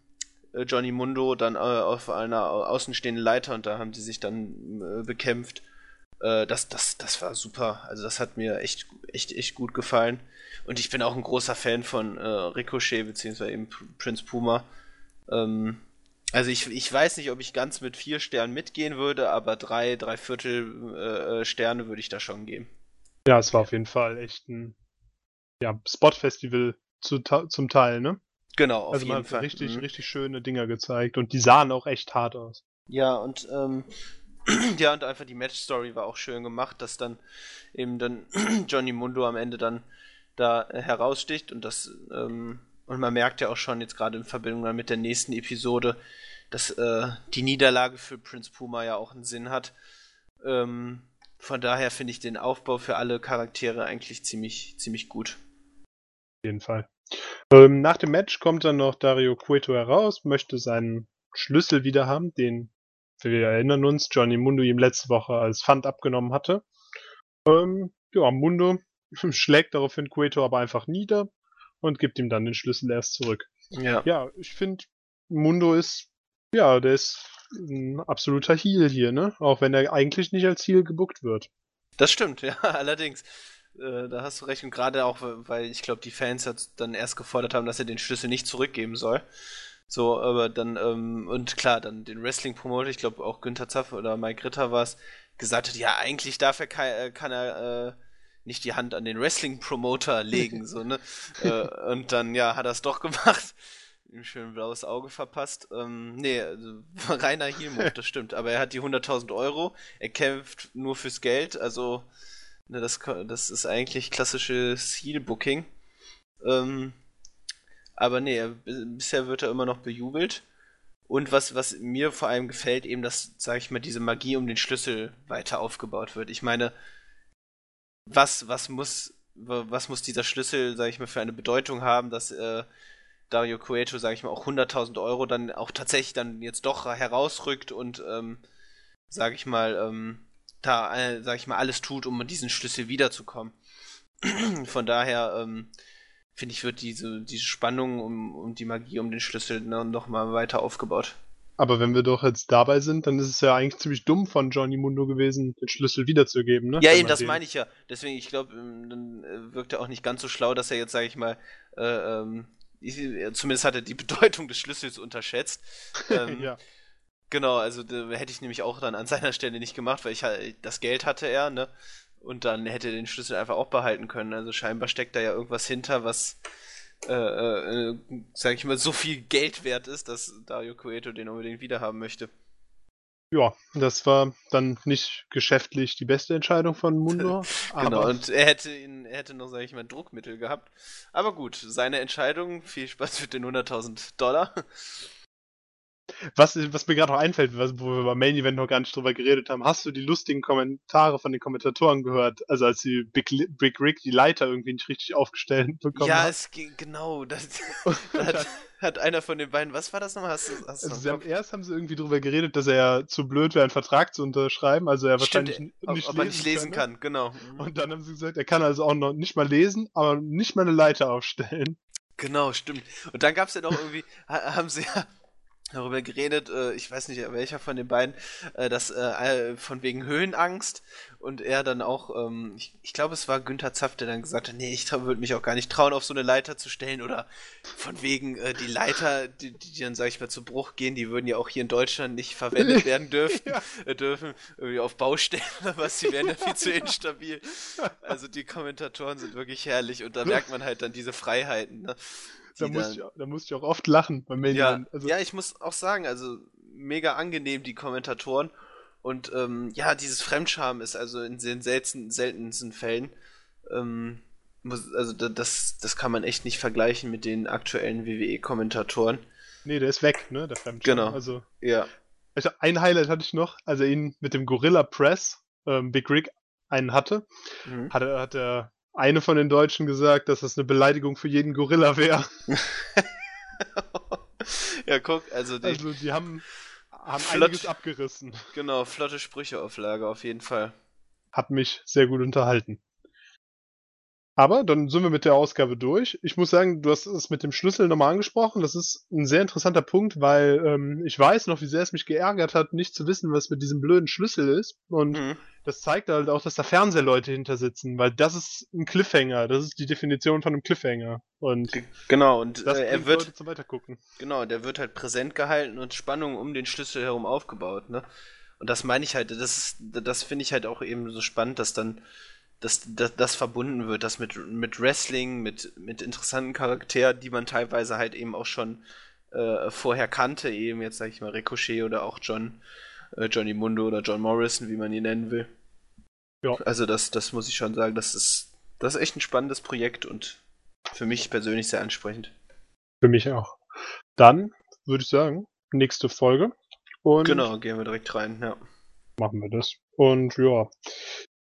äh, Johnny Mundo dann äh, auf einer außenstehenden Leiter und da haben die sich dann äh, bekämpft. Äh, das, das, das war super. Also das hat mir echt, echt, echt gut gefallen. Und ich bin auch ein großer Fan von äh, Ricochet beziehungsweise eben Prince Puma. Ähm, also ich, ich weiß nicht, ob ich ganz mit vier Sternen mitgehen würde, aber drei, drei Viertel äh, Sterne würde ich da schon geben. Ja, es war auf jeden Fall echt ein ja, Spot-Festival zu, zum Teil, ne? Genau, auf also jeden Fall. richtig, mhm. richtig schöne Dinger gezeigt und die sahen auch echt hart aus. Ja, und ähm, ja, und einfach die Match-Story war auch schön gemacht, dass dann eben dann Johnny Mundo am Ende dann da heraussticht und das, ähm, und man merkt ja auch schon jetzt gerade in Verbindung mit der nächsten Episode, dass äh, die Niederlage für Prince Puma ja auch einen Sinn hat. Ähm, von daher finde ich den Aufbau für alle Charaktere eigentlich ziemlich, ziemlich gut. Auf jeden Fall. Ähm, nach dem Match kommt dann noch Dario Cueto heraus, möchte seinen Schlüssel wieder haben, den wir erinnern uns, Johnny Mundo ihm letzte Woche als Pfand abgenommen hatte. Ähm, ja, Mundo schlägt daraufhin Cueto aber einfach nieder und gibt ihm dann den Schlüssel erst zurück. Ja, ja ich finde, Mundo ist, ja, der ist ein absoluter Heal hier, ne? Auch wenn er eigentlich nicht als Heal gebuckt wird. Das stimmt, ja, allerdings. Äh, da hast du recht und gerade auch, weil ich glaube, die Fans dann erst gefordert haben, dass er den Schlüssel nicht zurückgeben soll. So, aber dann, ähm, und klar, dann den Wrestling-Promoter, ich glaube auch Günther Zaff oder Mike Ritter war es, gesagt hat, ja, eigentlich darf er, kann, äh, kann er äh, nicht die Hand an den Wrestling-Promoter legen, so, ne? äh, und dann, ja, hat er es doch gemacht. Ihm schön blaues Auge verpasst. Ähm, nee, also, reiner Heel-Move, das stimmt. Aber er hat die 100.000 Euro, er kämpft nur fürs Geld, also, ne, das, das ist eigentlich klassisches Heel-Booking. Ähm, aber nee, bisher wird er immer noch bejubelt. Und was, was mir vor allem gefällt, eben, dass, sag ich mal, diese Magie um den Schlüssel weiter aufgebaut wird. Ich meine, was, was muss, was muss dieser Schlüssel, sag ich mal, für eine Bedeutung haben, dass äh, Dario Cueto, sag ich mal, auch 100.000 Euro dann auch tatsächlich dann jetzt doch herausrückt und, ähm, sag ich mal, ähm, da, äh, sag ich mal, alles tut, um diesen Schlüssel wiederzukommen. Von daher, ähm, finde ich, wird diese, diese Spannung um, um die Magie, um den Schlüssel ne, noch mal weiter aufgebaut. Aber wenn wir doch jetzt dabei sind, dann ist es ja eigentlich ziemlich dumm von Johnny Mundo gewesen, den Schlüssel wiederzugeben, ne? Ja, eben, das meine ich ja. Deswegen, ich glaube, ähm, dann äh, wirkt er auch nicht ganz so schlau, dass er jetzt, sage ich mal, äh, ähm, zumindest hat er die Bedeutung des Schlüssels unterschätzt. ähm, ja. Genau, also hätte ich nämlich auch dann an seiner Stelle nicht gemacht, weil ich halt, das Geld hatte er, ne? Und dann hätte er den Schlüssel einfach auch behalten können. Also scheinbar steckt da ja irgendwas hinter, was, äh, äh, sag ich mal, so viel Geld wert ist, dass Dario Cueto den unbedingt wiederhaben möchte. Ja, das war dann nicht geschäftlich die beste Entscheidung von Mundo. genau, und er hätte ihn, er hätte noch, sag ich mal, Druckmittel gehabt. Aber gut, seine Entscheidung, viel Spaß mit den 100.000 Dollar. Was, was mir gerade noch einfällt, was, wo wir beim Main Event noch gar nicht drüber geredet haben, hast du die lustigen Kommentare von den Kommentatoren gehört? Also als die Big, Big Rick die Leiter irgendwie nicht richtig aufgestellt bekommen ja, hat? Ja, es ging, genau. Das, da hat, hat, einer von den beiden, was war das nochmal? Hast du, hast also haben, erst haben sie irgendwie drüber geredet, dass er zu blöd wäre, einen Vertrag zu unterschreiben, also er wahrscheinlich Stimmt, nicht, ob, ob lesen, nicht lesen kann, kann. Genau. Und dann haben sie gesagt, er kann also auch noch nicht mal lesen, aber nicht mal eine Leiter aufstellen. Genau, stimmt. Und dann gab es ja noch irgendwie, haben sie ja darüber geredet, äh, ich weiß nicht welcher von den beiden, äh, dass äh, von wegen Höhenangst und er dann auch, ähm, ich, ich glaube es war Günther Zaff, der dann gesagt hat, nee, ich würde mich auch gar nicht trauen, auf so eine Leiter zu stellen oder von wegen äh, die Leiter, die, die dann, sag ich mal, zu Bruch gehen, die würden ja auch hier in Deutschland nicht verwendet werden dürfen, ja. äh, dürfen irgendwie auf Baustellen oder was, die wären ja viel zu instabil. Also die Kommentatoren sind wirklich herrlich und da merkt man halt dann diese Freiheiten, ne? Da, muss ich, da muss ich auch oft lachen beim Main ja, also, ja, ich muss auch sagen, also mega angenehm, die Kommentatoren. Und ähm, ja, dieses Fremdscham ist also in den selten, seltensten Fällen, ähm, muss, also das, das kann man echt nicht vergleichen mit den aktuellen WWE-Kommentatoren. Nee, der ist weg, ne, der Fremdscham. Genau. Also, ja. Also ein Highlight hatte ich noch, als er ihn mit dem Gorilla Press, ähm, Big Rig, einen hatte, mhm. hat, hat er eine von den Deutschen gesagt, dass das eine Beleidigung für jeden Gorilla wäre. ja, guck, also die, also die haben, haben flott, einiges abgerissen. Genau, flotte Sprüche auf Lager auf jeden Fall. Hat mich sehr gut unterhalten. Aber dann sind wir mit der Ausgabe durch. Ich muss sagen, du hast es mit dem Schlüssel nochmal angesprochen. Das ist ein sehr interessanter Punkt, weil ähm, ich weiß noch, wie sehr es mich geärgert hat, nicht zu wissen, was mit diesem blöden Schlüssel ist. Und mhm. Das zeigt halt auch, dass da Fernsehleute hinter sitzen, weil das ist ein Cliffhanger. Das ist die Definition von einem Cliffhanger. Und genau, und das äh, er wird Leute zum Weitergucken. Genau, der wird halt präsent gehalten und Spannung um den Schlüssel herum aufgebaut, ne? Und das meine ich halt, das das finde ich halt auch eben so spannend, dass dann dass, dass das verbunden wird, das mit, mit Wrestling, mit, mit interessanten Charakteren, die man teilweise halt eben auch schon äh, vorher kannte, eben jetzt sag ich mal Ricochet oder auch John äh, Johnny Mundo oder John Morrison, wie man ihn nennen will. Ja. Also das, das muss ich schon sagen, das ist, das ist echt ein spannendes Projekt und für mich persönlich sehr ansprechend. Für mich auch. Dann würde ich sagen, nächste Folge. Und genau, gehen wir direkt rein, ja. Machen wir das. Und ja,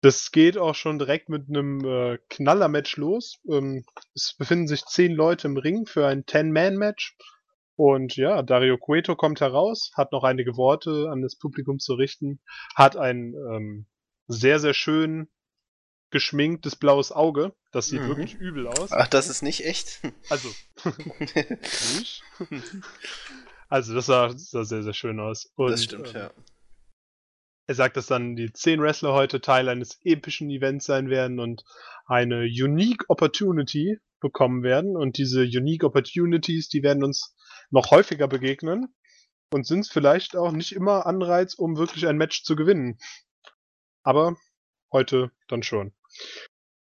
das geht auch schon direkt mit einem äh, Knaller-Match los. Ähm, es befinden sich zehn Leute im Ring für ein Ten-Man-Match. Und ja, Dario Cueto kommt heraus, hat noch einige Worte an das Publikum zu richten, hat ein ähm, sehr, sehr schön geschminktes blaues Auge. Das sieht mhm. wirklich übel aus. Ach, das ist nicht echt? Also. nicht? Also, das sah, sah, sehr, sehr schön aus. Und, das stimmt, ähm, ja. Er sagt, dass dann die zehn Wrestler heute Teil eines epischen Events sein werden und eine Unique Opportunity bekommen werden. Und diese Unique Opportunities, die werden uns noch häufiger begegnen und sind vielleicht auch nicht immer Anreiz, um wirklich ein Match zu gewinnen. Aber heute dann schon.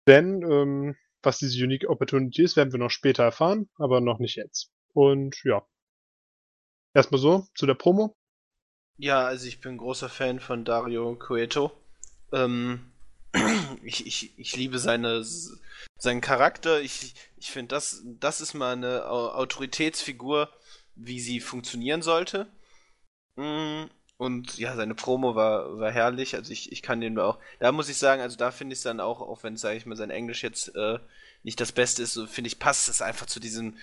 Denn ähm, was diese Unique Opportunity ist, werden wir noch später erfahren, aber noch nicht jetzt. Und ja. Erstmal so zu der Promo. Ja, also ich bin großer Fan von Dario Cueto. Ähm, ich, ich, ich liebe seine, seinen Charakter. Ich, ich finde, das, das ist mal eine Autoritätsfigur, wie sie funktionieren sollte. Und ja, seine Promo war, war herrlich. Also ich, ich kann den auch. Da muss ich sagen, also da finde ich es dann auch, auch wenn, sage ich mal, sein Englisch jetzt äh, nicht das Beste ist, so finde ich, passt es einfach zu diesem,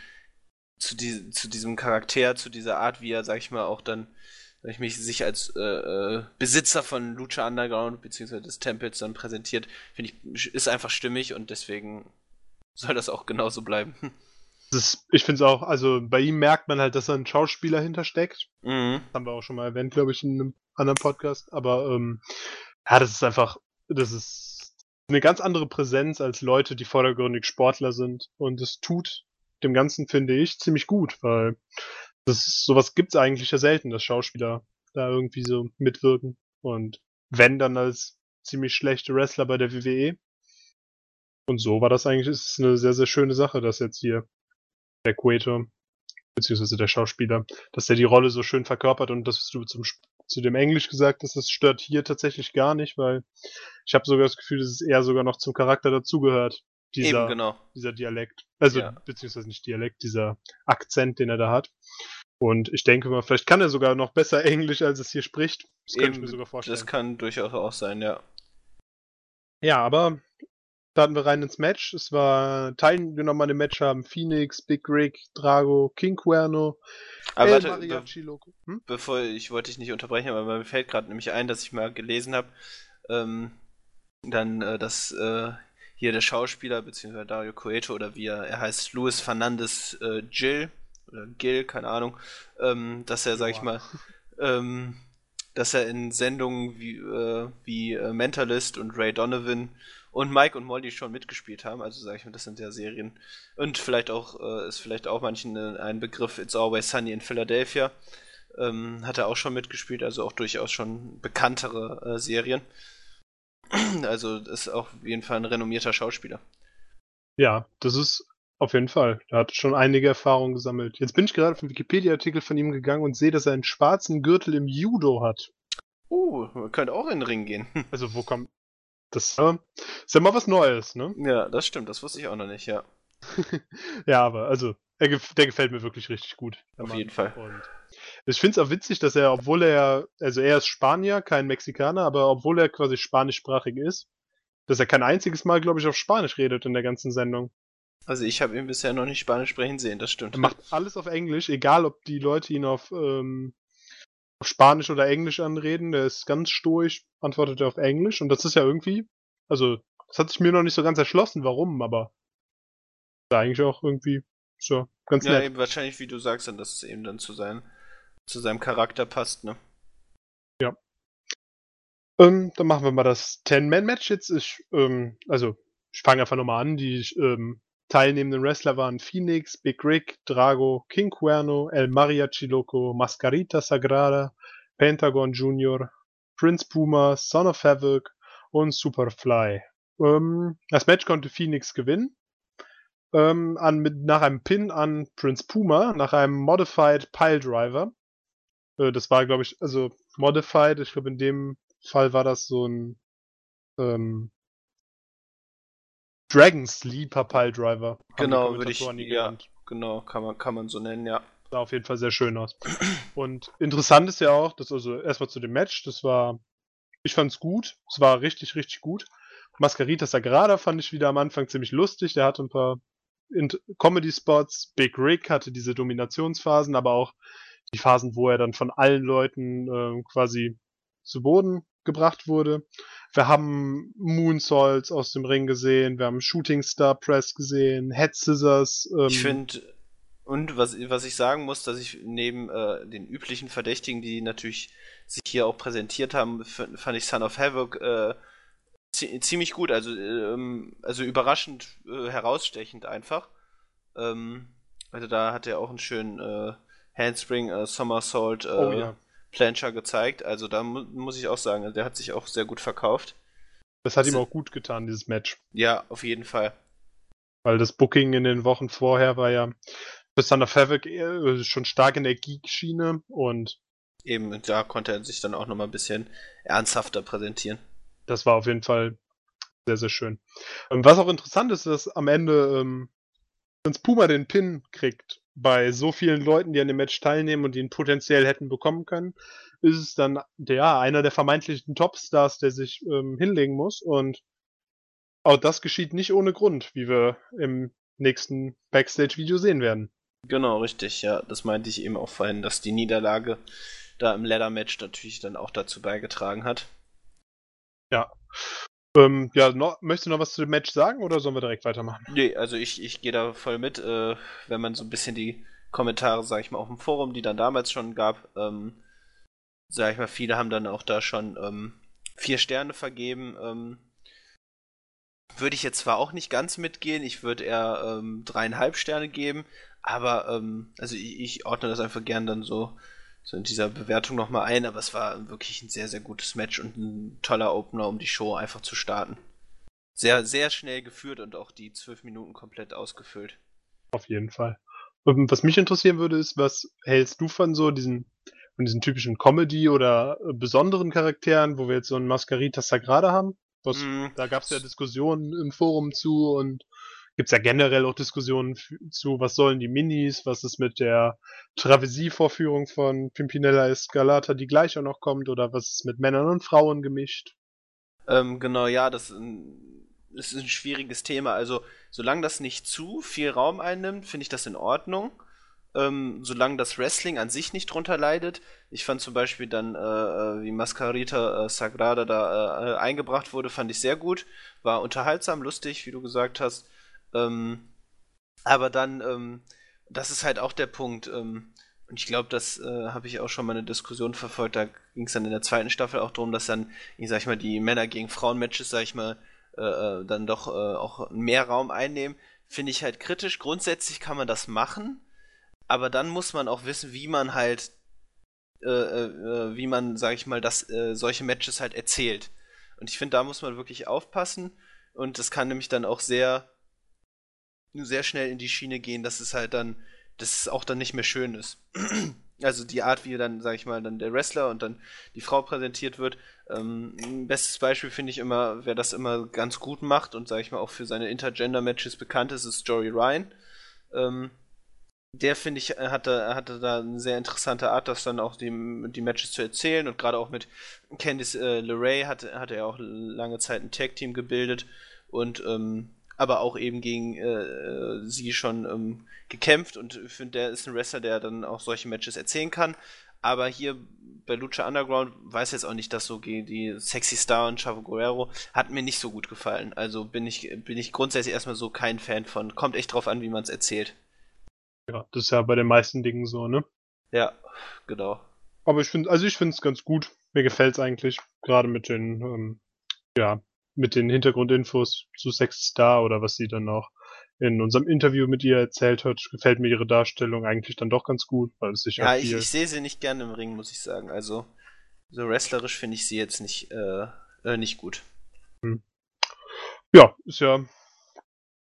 zu, die, zu diesem Charakter, zu dieser Art, wie er, sag ich mal, auch dann, sag ich mich, sich als äh, äh, Besitzer von Lucha Underground beziehungsweise des Tempels dann präsentiert, finde ich, ist einfach stimmig und deswegen soll das auch genauso bleiben. ist, ich finde es auch, also bei ihm merkt man halt, dass er ein Schauspieler hintersteckt. Mhm. haben wir auch schon mal erwähnt, glaube ich, in einem anderen Podcast. Aber ähm, ja, das ist einfach, das ist eine ganz andere Präsenz als Leute, die vordergründig Sportler sind. Und es tut dem Ganzen, finde ich, ziemlich gut, weil das ist, sowas gibt's eigentlich ja selten, dass Schauspieler da irgendwie so mitwirken. Und wenn dann als ziemlich schlechte Wrestler bei der WWE. Und so war das eigentlich, ist eine sehr, sehr schöne Sache, dass jetzt hier der Quater, beziehungsweise der Schauspieler, dass der die Rolle so schön verkörpert und das du zum, zu dem Englisch gesagt hast, das stört hier tatsächlich gar nicht, weil ich habe sogar das Gefühl, dass es eher sogar noch zum Charakter dazugehört. Dieser, Eben, genau. dieser Dialekt. Also, ja. beziehungsweise nicht Dialekt, dieser Akzent, den er da hat. Und ich denke mal, vielleicht kann er sogar noch besser Englisch, als es hier spricht. Das Eben, könnte ich mir sogar vorstellen. Das kann durchaus auch sein, ja. Ja, aber starten wir rein ins Match. Es war teilgenommen an dem Match haben Phoenix, Big Rick, Drago, King Cuerno, aber El warte, be hm? bevor ich wollte dich nicht unterbrechen, aber mir fällt gerade nämlich ein, dass ich mal gelesen habe, ähm, dann, äh, dass äh, hier der Schauspieler, beziehungsweise Dario Coeto oder wie er, er heißt, Luis Fernandez äh, Gil, oder Gil, keine Ahnung, ähm, dass er, sag ich mal, ähm, dass er in Sendungen wie, äh, wie äh, Mentalist und Ray Donovan und Mike und Molly schon mitgespielt haben. Also sage ich mal, das sind ja Serien. Und vielleicht auch, äh, ist vielleicht auch manchen ein Begriff, It's Always Sunny in Philadelphia. Ähm, hat er auch schon mitgespielt, also auch durchaus schon bekanntere äh, Serien. Also ist auch auf jeden Fall ein renommierter Schauspieler. Ja, das ist auf jeden Fall. Er hat schon einige Erfahrungen gesammelt. Jetzt bin ich gerade auf den Wikipedia-Artikel von ihm gegangen und sehe, dass er einen schwarzen Gürtel im Judo hat. Uh, man könnte auch in den Ring gehen. Also wo kommt, das äh, ist ja mal was Neues, ne? Ja, das stimmt, das wusste ich auch noch nicht, ja. ja, aber also, er, der gefällt mir wirklich richtig gut. Auf Mann. jeden Fall. Und ich finde es auch witzig, dass er, obwohl er, also er ist Spanier, kein Mexikaner, aber obwohl er quasi spanischsprachig ist, dass er kein einziges Mal, glaube ich, auf Spanisch redet in der ganzen Sendung. Also ich habe ihn bisher noch nicht Spanisch sprechen sehen, das stimmt. Er macht alles auf Englisch, egal ob die Leute ihn auf ähm, auf Spanisch oder Englisch anreden. Der ist ganz stoisch, antwortet er auf Englisch. Und das ist ja irgendwie, also, das hat sich mir noch nicht so ganz erschlossen, warum, aber ist eigentlich auch irgendwie so ganz ja, nett. Ja, eben wahrscheinlich, wie du sagst, dann, dass es eben dann zu seinem, zu seinem Charakter passt, ne? Ja. Ähm, dann machen wir mal das Ten-Man-Match jetzt. Ich, ähm, also, ich fange einfach nochmal an. Die ähm, Teilnehmenden Wrestler waren Phoenix, Big Rick, Drago, King Cuerno, El Mariachi Loco, Mascarita Sagrada, Pentagon Jr., Prince Puma, Son of Havoc und Superfly. Ähm, das Match konnte Phoenix gewinnen. Ähm, an, mit, nach einem Pin an Prince Puma, nach einem Modified Pile Driver. Äh, das war, glaube ich, also modified. Ich glaube, in dem Fall war das so ein ähm, Dragon Sleeper Pile Driver. Genau, würde ich, ja, genau, kann man, kann man so nennen, ja. Sah auf jeden Fall sehr schön aus. Und interessant ist ja auch, dass also erstmal zu dem Match, das war, ich fand's gut, es war richtig, richtig gut. Mascaritas Sagrada fand ich wieder am Anfang ziemlich lustig, der hatte ein paar Comedy-Spots, Big Rick hatte diese Dominationsphasen, aber auch die Phasen, wo er dann von allen Leuten äh, quasi zu Boden gebracht wurde. Wir haben Moonsaults aus dem Ring gesehen, wir haben Shooting Star Press gesehen, Head Scissors. Ähm, ich finde, und was, was ich sagen muss, dass ich neben äh, den üblichen Verdächtigen, die natürlich sich hier auch präsentiert haben, fand ich Son of Havoc äh, ziemlich gut, also, ähm, also überraschend äh, herausstechend einfach. Ähm, also da hat er auch einen schönen äh, Handspring äh, Somersault äh, oh, ja. Plancher gezeigt. Also da mu muss ich auch sagen, also der hat sich auch sehr gut verkauft. Das hat das ihm auch gut getan, dieses Match. Ja, auf jeden Fall. Weil das Booking in den Wochen vorher war ja für Thunder äh, schon stark in der Geek-Schiene und eben, da konnte er sich dann auch nochmal ein bisschen ernsthafter präsentieren. Das war auf jeden Fall sehr, sehr schön. Und was auch interessant ist, dass am Ende ähm, Prinz Puma den Pin kriegt bei so vielen Leuten, die an dem Match teilnehmen und die ihn potenziell hätten bekommen können, ist es dann der, einer der vermeintlichen Topstars, der sich ähm, hinlegen muss. Und auch das geschieht nicht ohne Grund, wie wir im nächsten Backstage-Video sehen werden. Genau, richtig, ja. Das meinte ich eben auch vorhin, dass die Niederlage da im Leather-Match natürlich dann auch dazu beigetragen hat. Ja. Ähm, ja, noch, möchtest du noch was zu dem Match sagen oder sollen wir direkt weitermachen? Nee, also ich, ich gehe da voll mit, äh, wenn man so ein bisschen die Kommentare, sag ich mal, auf dem Forum, die dann damals schon gab, ähm, sag ich mal, viele haben dann auch da schon ähm, vier Sterne vergeben. Ähm, würde ich jetzt zwar auch nicht ganz mitgehen, ich würde eher ähm, dreieinhalb Sterne geben, aber ähm, also ich, ich ordne das einfach gern dann so so in dieser Bewertung nochmal ein, aber es war wirklich ein sehr, sehr gutes Match und ein toller Opener, um die Show einfach zu starten. Sehr, sehr schnell geführt und auch die zwölf Minuten komplett ausgefüllt. Auf jeden Fall. Und was mich interessieren würde, ist, was hältst du von so diesen, von diesen typischen Comedy- oder äh, besonderen Charakteren, wo wir jetzt so einen Mascarita Sagrada haben? Was, mm. Da gab es ja Diskussionen im Forum zu und gibt es ja generell auch Diskussionen zu, was sollen die Minis, was ist mit der Travesie-Vorführung von Pimpinella Escalata, die gleich auch noch kommt, oder was ist mit Männern und Frauen gemischt? Ähm, genau, ja, das ist ein schwieriges Thema. Also, solange das nicht zu viel Raum einnimmt, finde ich das in Ordnung. Ähm, solange das Wrestling an sich nicht drunter leidet. Ich fand zum Beispiel dann, äh, äh wie Mascarita äh, Sagrada da äh, eingebracht wurde, fand ich sehr gut. War unterhaltsam, lustig, wie du gesagt hast. Ähm, aber dann, ähm, das ist halt auch der Punkt. Ähm, und ich glaube, das äh, habe ich auch schon mal eine Diskussion verfolgt. Da ging es dann in der zweiten Staffel auch darum, dass dann, ich sag ich mal, die Männer gegen Frauen-Matches, sag ich mal, äh, äh, dann doch äh, auch mehr Raum einnehmen. Finde ich halt kritisch. Grundsätzlich kann man das machen, aber dann muss man auch wissen, wie man halt, äh, äh, wie man, sag ich mal, das, solche Matches halt erzählt. Und ich finde, da muss man wirklich aufpassen. Und das kann nämlich dann auch sehr sehr schnell in die Schiene gehen, dass es halt dann, dass es auch dann nicht mehr schön ist. also die Art, wie dann, sag ich mal, dann der Wrestler und dann die Frau präsentiert wird. Ähm, bestes Beispiel finde ich immer, wer das immer ganz gut macht und, sag ich mal, auch für seine Intergender-Matches bekannt ist, ist Jory Ryan. Ähm, der, finde ich, hatte, hatte da eine sehr interessante Art, das dann auch die, die Matches zu erzählen und gerade auch mit Candice äh, LeRae hat, hat er auch lange Zeit ein Tag-Team gebildet und ähm, aber auch eben gegen äh, sie schon ähm, gekämpft und ich finde, der ist ein Wrestler, der dann auch solche Matches erzählen kann. Aber hier bei Lucha Underground weiß jetzt auch nicht, dass so die Sexy Star und Chavo Guerrero hat mir nicht so gut gefallen. Also bin ich, bin ich grundsätzlich erstmal so kein Fan von. Kommt echt drauf an, wie man es erzählt. Ja, das ist ja bei den meisten Dingen so, ne? Ja, genau. Aber ich finde, also ich finde es ganz gut. Mir gefällt es eigentlich. Gerade mit den, ähm, ja, mit den Hintergrundinfos zu Sex Star oder was sie dann auch in unserem Interview mit ihr erzählt hat, gefällt mir ihre Darstellung eigentlich dann doch ganz gut, weil es sich ja ich, ich sehe sie nicht gerne im Ring, muss ich sagen. Also so wrestlerisch finde ich sie jetzt nicht äh, äh, nicht gut. Hm. Ja, ist ja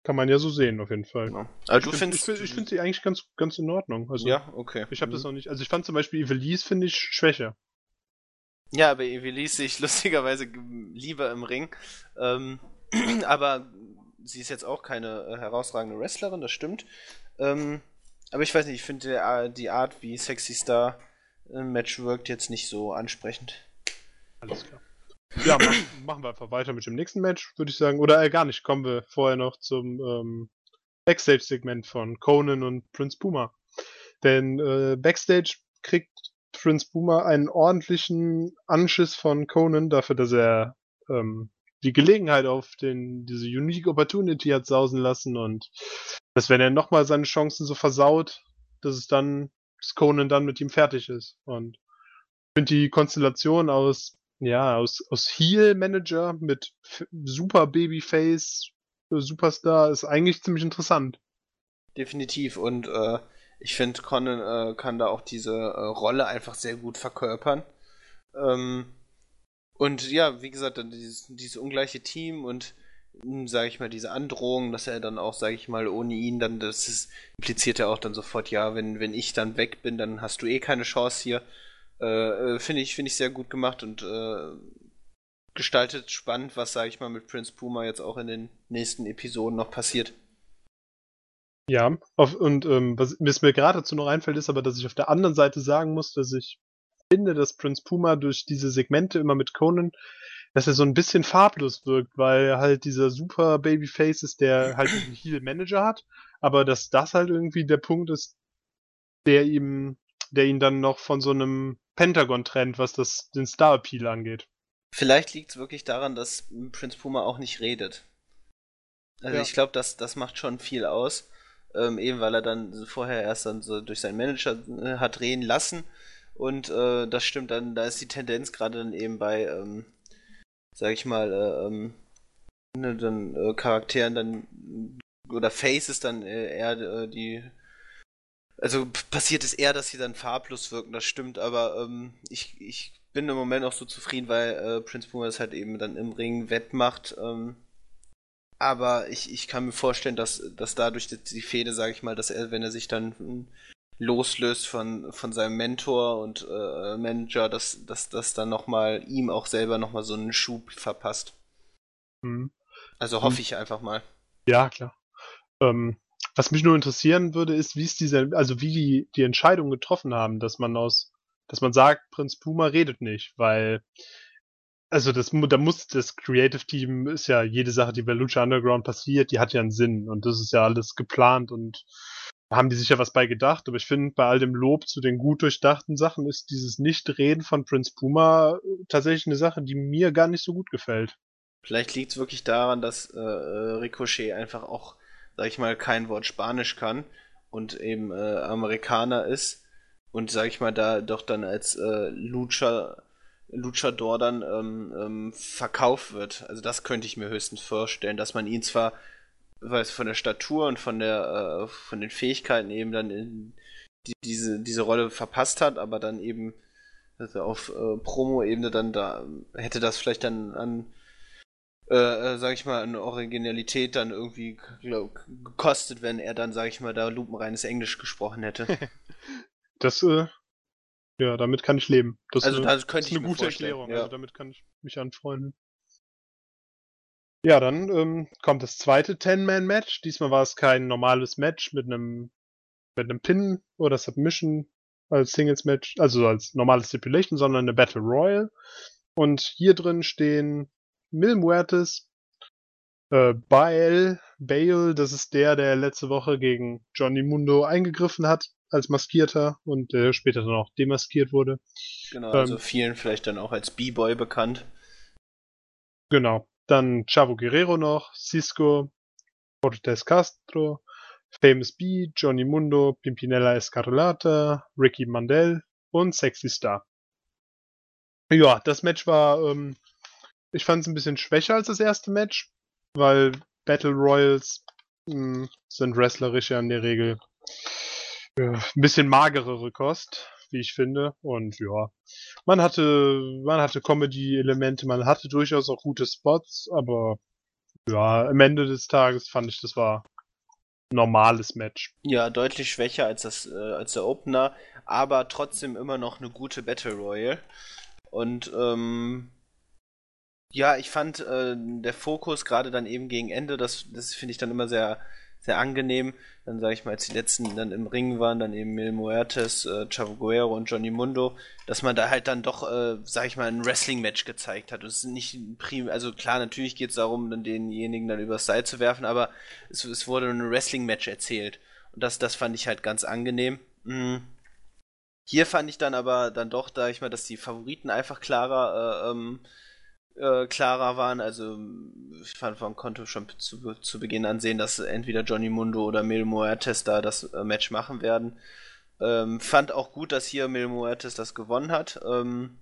Kann man ja so sehen, auf jeden Fall. Genau. Aber ich du find, findest. Ich finde find sie eigentlich ganz, ganz in Ordnung. Also, ja, okay. Ich habe mhm. das noch nicht. Also ich fand zum Beispiel Evelise, finde ich, schwächer. Ja, aber Evelise sehe ich lustigerweise lieber im Ring. Ähm, aber sie ist jetzt auch keine äh, herausragende Wrestlerin, das stimmt. Ähm, aber ich weiß nicht, ich finde die Art, wie Sexy Star im Match wirkt, jetzt nicht so ansprechend. Alles klar. Ja, mach, machen wir einfach weiter mit dem nächsten Match, würde ich sagen. Oder äh, gar nicht, kommen wir vorher noch zum ähm, Backstage-Segment von Conan und Prince Puma. Denn äh, Backstage kriegt Prince Puma einen ordentlichen Anschiss von Conan dafür, dass er ähm, die Gelegenheit auf den, diese Unique Opportunity hat sausen lassen und dass wenn er nochmal seine Chancen so versaut, dass es dann, dass Conan dann mit ihm fertig ist. Und ich finde die Konstellation aus ja, aus, aus Heel-Manager mit super Babyface, äh, Superstar ist eigentlich ziemlich interessant. Definitiv und äh, ich finde, Conan äh, kann da auch diese äh, Rolle einfach sehr gut verkörpern. Ähm, und ja, wie gesagt, dann dieses, dieses ungleiche Team und hm, sage ich mal, diese Androhung, dass er dann auch, sage ich mal, ohne ihn dann, das ist, impliziert ja auch dann sofort, ja, wenn, wenn ich dann weg bin, dann hast du eh keine Chance hier. Äh, äh, finde ich, finde ich sehr gut gemacht und äh, gestaltet spannend, was, sage ich mal, mit Prince Puma jetzt auch in den nächsten Episoden noch passiert. Ja, auf, und ähm, was mir gerade dazu noch einfällt, ist aber, dass ich auf der anderen Seite sagen muss, dass ich finde, dass Prince Puma durch diese Segmente immer mit Conan, dass er so ein bisschen farblos wirkt, weil er halt dieser super Babyface ist, der halt einen Heal Manager hat, aber dass das halt irgendwie der Punkt ist, der ihm, der ihn dann noch von so einem Pentagon trennt, was das, den Star Appeal angeht. Vielleicht liegt es wirklich daran, dass Prince Puma auch nicht redet. Also ja. ich glaube, das, das macht schon viel aus. Ähm, eben weil er dann vorher erst dann so durch seinen Manager äh, hat drehen lassen. Und äh, das stimmt dann, da ist die Tendenz gerade dann eben bei, ähm, sag ich mal, äh, ähm, ne, dann äh, Charakteren dann oder Faces dann äh, eher äh, die also passiert es eher, dass sie dann farblos wirken, das stimmt, aber ähm, ich, ich bin im Moment auch so zufrieden, weil äh, Prince Puma das halt eben dann im Ring wettmacht. Ähm, aber ich, ich kann mir vorstellen, dass, dass dadurch die, Fehde, sage ich mal, dass er, wenn er sich dann hm, loslöst von, von seinem Mentor und äh, Manager, dass, dass das dann nochmal ihm auch selber nochmal so einen Schub verpasst. Mhm. Also hoffe mhm. ich einfach mal. Ja, klar. Ähm, was mich nur interessieren würde, ist, wie es diese, also wie die die Entscheidung getroffen haben, dass man aus, dass man sagt, Prinz Puma redet nicht, weil also das, da muss das Creative Team ist ja jede Sache, die bei Lucha Underground passiert, die hat ja einen Sinn und das ist ja alles geplant und da haben die sicher was bei gedacht, aber ich finde, bei all dem Lob zu den gut durchdachten Sachen ist dieses Nicht-Reden von Prinz Puma tatsächlich eine Sache, die mir gar nicht so gut gefällt. Vielleicht liegt es wirklich daran, dass äh, Ricochet einfach auch sag ich mal, kein Wort Spanisch kann und eben äh, Amerikaner ist und, sag ich mal, da doch dann als äh, Lucha, Luchador dann ähm, ähm, verkauft wird. Also das könnte ich mir höchstens vorstellen, dass man ihn zwar weiß, von der Statur und von der äh, von den Fähigkeiten eben dann in die, diese, diese Rolle verpasst hat, aber dann eben also auf äh, Promo-Ebene dann da hätte das vielleicht dann an äh, äh, sag ich mal, an Originalität dann irgendwie glaub, gekostet, wenn er dann, sag ich mal, da lupenreines Englisch gesprochen hätte. das, äh, ja, damit kann ich leben. Das, also, das könnte ist eine gute Erklärung. Ja. Also, damit kann ich mich anfreunden. Ja, dann ähm, kommt das zweite Ten-Man-Match. Diesmal war es kein normales Match mit einem mit einem Pin oder Submission als Singles-Match, also als normales Stipulation, sondern eine Battle Royal. Und hier drin stehen Mil Muertes, äh, Bael, Bale, das ist der, der letzte Woche gegen Johnny Mundo eingegriffen hat als Maskierter und der später dann auch demaskiert wurde. Genau, also ähm, vielen vielleicht dann auch als B-Boy bekannt. Genau. Dann Chavo Guerrero noch, Cisco, Cortez Castro, Famous B, Johnny Mundo, Pimpinella Escarlata, Ricky Mandel und Sexy Star. Ja, das Match war ähm, ich fand es ein bisschen schwächer als das erste Match, weil Battle Royals mh, hm, sind wrestlerisch ja in der Regel ja, ein bisschen magerere Kost, wie ich finde. Und ja, man hatte, man hatte Comedy-Elemente, man hatte durchaus auch gute Spots, aber Ja, am Ende des Tages fand ich, das war ein normales Match. Ja, deutlich schwächer als, das, äh, als der Opener, aber trotzdem immer noch eine gute Battle Royale. Und ähm, ja, ich fand äh, der Fokus gerade dann eben gegen Ende, das, das finde ich dann immer sehr, sehr angenehm. Dann sage ich mal, als die letzten dann im Ring waren, dann eben Mil Muertes, äh, Chavo Guerrero und Johnny Mundo, dass man da halt dann doch, äh, sage ich mal, ein Wrestling-Match gezeigt hat. Und es ist nicht prim, also klar, natürlich geht es darum, dann denjenigen dann übers Seil zu werfen, aber es, es wurde ein Wrestling-Match erzählt. Und das, das fand ich halt ganz angenehm. Mhm. Hier fand ich dann aber dann doch, sag ich mal, dass die Favoriten einfach klarer äh, ähm, äh, klarer waren. Also ich fand, man konnte schon zu, zu Beginn ansehen, dass entweder Johnny Mundo oder Mil Muertes da das äh, Match machen werden. Ähm, fand auch gut, dass hier Mil Muertes das gewonnen hat. Ähm,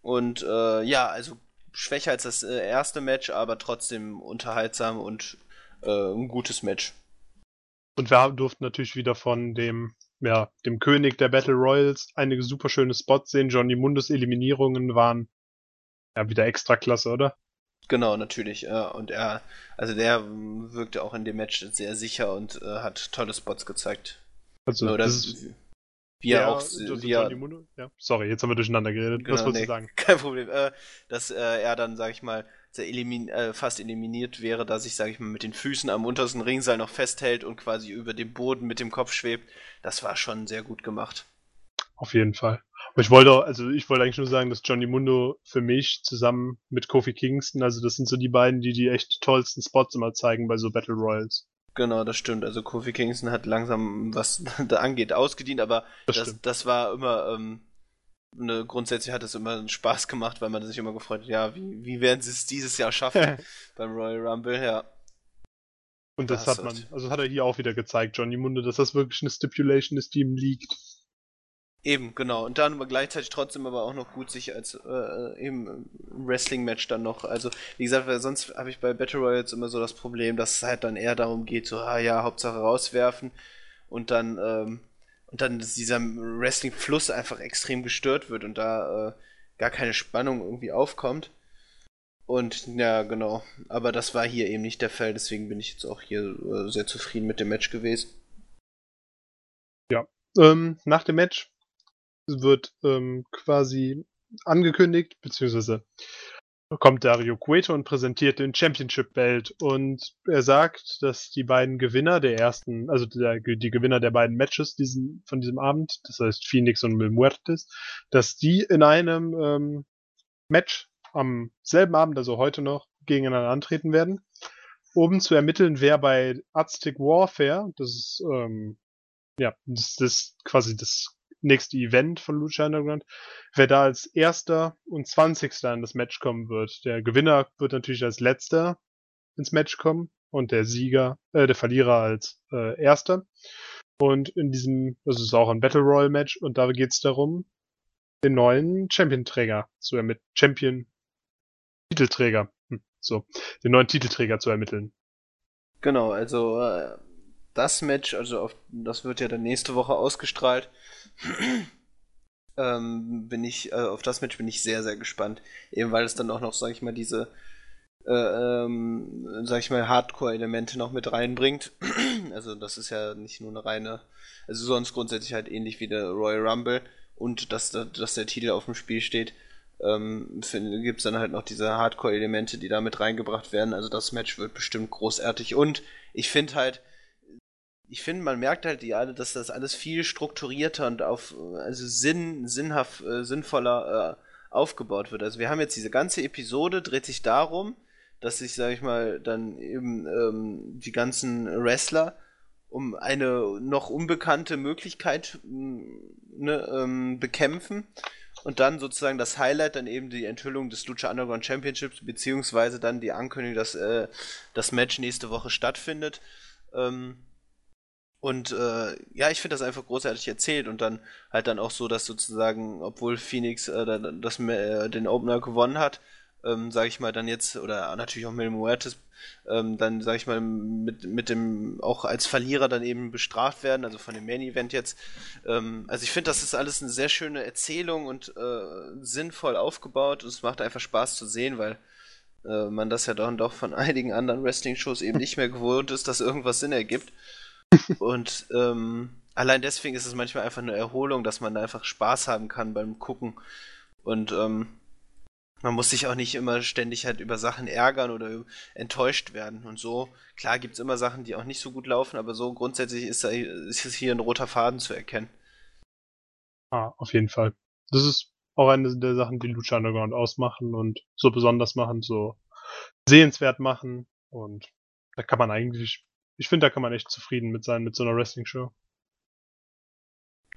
und äh, ja, also schwächer als das äh, erste Match, aber trotzdem unterhaltsam und äh, ein gutes Match. Und wir durften natürlich wieder von dem, ja, dem König der Battle Royals einige super schöne Spots sehen. Johnny Mundos Eliminierungen waren ja, wieder extra klasse, oder? Genau, natürlich. Ja. Und er, also der wirkte auch in dem Match sehr sicher und äh, hat tolle Spots gezeigt. Also, oder wie er auch. Wie er, ja. Sorry, jetzt haben wir durcheinander geredet. Genau, Was wolltest nee, du sagen? Kein Problem. Äh, dass äh, er dann, sag ich mal, elimin äh, fast eliminiert wäre, dass sich, sag ich mal, mit den Füßen am untersten Ringseil noch festhält und quasi über dem Boden mit dem Kopf schwebt. Das war schon sehr gut gemacht. Auf jeden Fall. Aber ich wollte, also ich wollte eigentlich nur sagen, dass Johnny Mundo für mich zusammen mit Kofi Kingston, also das sind so die beiden, die die echt tollsten Spots immer zeigen bei so Battle Royals. Genau, das stimmt. Also Kofi Kingston hat langsam, was da angeht, ausgedient, aber das, das, das war immer, ähm, eine, grundsätzlich hat es immer Spaß gemacht, weil man sich immer gefreut hat, ja, wie, wie werden sie es dieses Jahr schaffen beim Royal Rumble, ja. Und das, das hat man, also hat er hier auch wieder gezeigt, Johnny Mundo, dass das wirklich eine Stipulation ist, die ihm liegt. Eben, genau. Und dann aber gleichzeitig trotzdem aber auch noch gut sich als äh, eben Wrestling-Match dann noch. Also, wie gesagt, weil sonst habe ich bei Battle Royals immer so das Problem, dass es halt dann eher darum geht, so, ah ja, Hauptsache rauswerfen und dann, ähm, und dann dieser Wrestling-Fluss einfach extrem gestört wird und da äh, gar keine Spannung irgendwie aufkommt. Und ja, genau. Aber das war hier eben nicht der Fall, deswegen bin ich jetzt auch hier äh, sehr zufrieden mit dem Match gewesen. Ja. Ähm, nach dem Match wird ähm, quasi angekündigt, beziehungsweise kommt Dario Cueto und präsentiert den Championship Belt. Und er sagt, dass die beiden Gewinner der ersten, also der, die Gewinner der beiden Matches diesen, von diesem Abend, das heißt Phoenix und Mil Muertes, dass die in einem ähm, Match am selben Abend, also heute noch, gegeneinander antreten werden, um zu ermitteln, wer bei Aztec Warfare, das ist ähm, ja, das ist quasi das nächste Event von Lucha Underground, wer da als erster und zwanzigster in das Match kommen wird. Der Gewinner wird natürlich als letzter ins Match kommen und der Sieger, äh, der Verlierer als äh, erster. Und in diesem, das ist auch ein Battle Royal Match und da geht es darum, den neuen Champion-Träger zu ermitteln. Champion Titelträger. Hm, so, den neuen Titelträger zu ermitteln. Genau, also äh, das Match, also auf, das wird ja dann nächste Woche ausgestrahlt. ähm, bin ich, äh, auf das Match bin ich sehr, sehr gespannt. Eben weil es dann auch noch, sag ich mal, diese, äh, ähm, sag ich mal, Hardcore-Elemente noch mit reinbringt. also das ist ja nicht nur eine reine, also sonst grundsätzlich halt ähnlich wie der Royal Rumble und dass, dass der Titel auf dem Spiel steht. Ähm, gibt es dann halt noch diese Hardcore-Elemente, die da mit reingebracht werden. Also das Match wird bestimmt großartig. Und ich finde halt, ich finde, man merkt halt die alle, dass das alles viel strukturierter und auf also Sinn, sinnhaft, äh, sinnvoller äh, aufgebaut wird. Also wir haben jetzt diese ganze Episode dreht sich darum, dass sich, sag ich mal, dann eben ähm, die ganzen Wrestler um eine noch unbekannte Möglichkeit ne, ähm, bekämpfen und dann sozusagen das Highlight dann eben die Enthüllung des Lucha Underground Championships beziehungsweise dann die Ankündigung, dass äh, das Match nächste Woche stattfindet. Ähm, und äh, ja, ich finde das einfach großartig erzählt und dann halt dann auch so, dass sozusagen, obwohl Phoenix äh, das, äh, den Opener gewonnen hat, ähm, sage ich mal, dann jetzt, oder natürlich auch Mil Muertes, ähm, dann sage ich mal, mit, mit dem auch als Verlierer dann eben bestraft werden, also von dem Main Event jetzt. Ähm, also ich finde, das ist alles eine sehr schöne Erzählung und äh, sinnvoll aufgebaut und es macht einfach Spaß zu sehen, weil äh, man das ja dann doch von einigen anderen Wrestling-Shows eben nicht mehr gewohnt ist, dass irgendwas Sinn ergibt. Und ähm, allein deswegen ist es manchmal einfach eine Erholung, dass man einfach Spaß haben kann beim Gucken. Und ähm, man muss sich auch nicht immer ständig halt über Sachen ärgern oder enttäuscht werden. Und so, klar gibt es immer Sachen, die auch nicht so gut laufen, aber so grundsätzlich ist, da, ist hier ein roter Faden zu erkennen. Ah, auf jeden Fall. Das ist auch eine der Sachen, die Lucha Underground ausmachen und so besonders machen, so sehenswert machen. Und da kann man eigentlich, ich finde, da kann man echt zufrieden mit sein, mit so einer Wrestling-Show.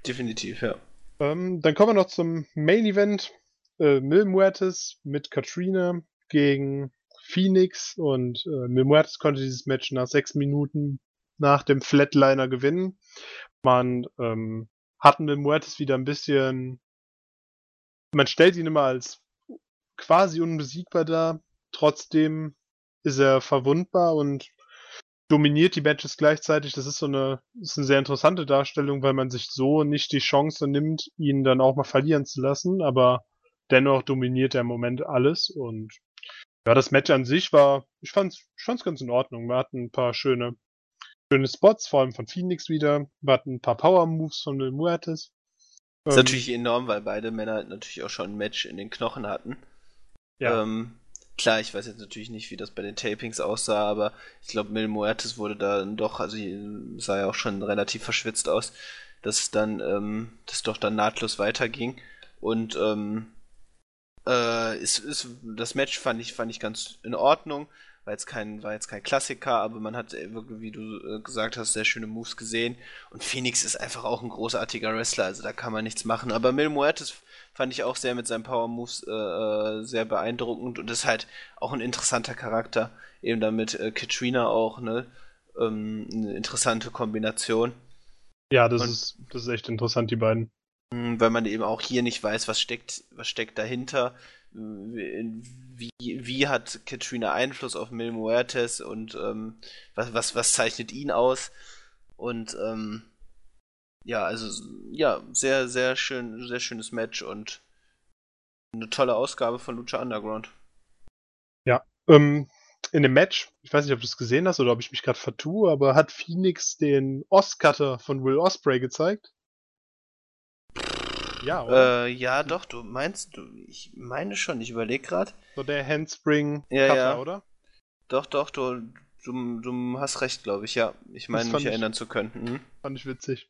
Definitiv, ja. Ähm, dann kommen wir noch zum Main Event. Äh, Mil Muertes mit Katrina gegen Phoenix und äh, Mil Muertes konnte dieses Match nach sechs Minuten nach dem Flatliner gewinnen. Man ähm, hat Mil Muertes wieder ein bisschen man stellt ihn immer als quasi unbesiegbar dar. Trotzdem ist er verwundbar und dominiert die Matches gleichzeitig. Das ist so eine, ist eine sehr interessante Darstellung, weil man sich so nicht die Chance nimmt, ihn dann auch mal verlieren zu lassen. Aber dennoch dominiert er im Moment alles und ja, das Match an sich war, ich fand's, ich fand's ganz in Ordnung. Wir hatten ein paar schöne, schöne Spots, vor allem von Phoenix wieder. Wir hatten ein paar Power Moves von Mil Muertes. Das ist ähm, natürlich enorm, weil beide Männer halt natürlich auch schon ein Match in den Knochen hatten. Ja. Ähm, klar, ich weiß jetzt natürlich nicht, wie das bei den Tapings aussah, aber ich glaube, Mil Muertes wurde da doch, also sah ja auch schon relativ verschwitzt aus, dass es dann, ähm, das doch dann nahtlos weiterging. Und ähm, äh, ist, ist, das Match fand ich, fand ich ganz in Ordnung war jetzt kein, war jetzt kein Klassiker, aber man hat äh, wirklich, wie du äh, gesagt hast, sehr schöne Moves gesehen. Und Phoenix ist einfach auch ein großartiger Wrestler, also da kann man nichts machen. Aber Mil Muertes fand ich auch sehr mit seinen Power Moves äh, äh, sehr beeindruckend und ist halt auch ein interessanter Charakter. Eben damit äh, Katrina auch, ne? Ähm, eine interessante Kombination. Ja, das und, ist, das ist echt interessant, die beiden. Weil man eben auch hier nicht weiß, was steckt, was steckt dahinter wie, wie hat Katrina Einfluss auf Mil Muertes und ähm, was, was, was zeichnet ihn aus? Und ähm, ja, also ja, sehr, sehr schön, sehr schönes Match und eine tolle Ausgabe von Lucha Underground. Ja, ähm, in dem Match, ich weiß nicht, ob du es gesehen hast oder ob ich mich gerade vertue, aber hat Phoenix den Oscutter von Will Osprey gezeigt? Ja? Äh, ja, doch, du meinst, du, ich meine schon, ich überlege gerade. So der Handspring ja, ja. oder? Doch, doch, du, du, du hast recht, glaube ich, ja. Ich meine, mich ich, erinnern zu können. Mhm. Fand ich witzig.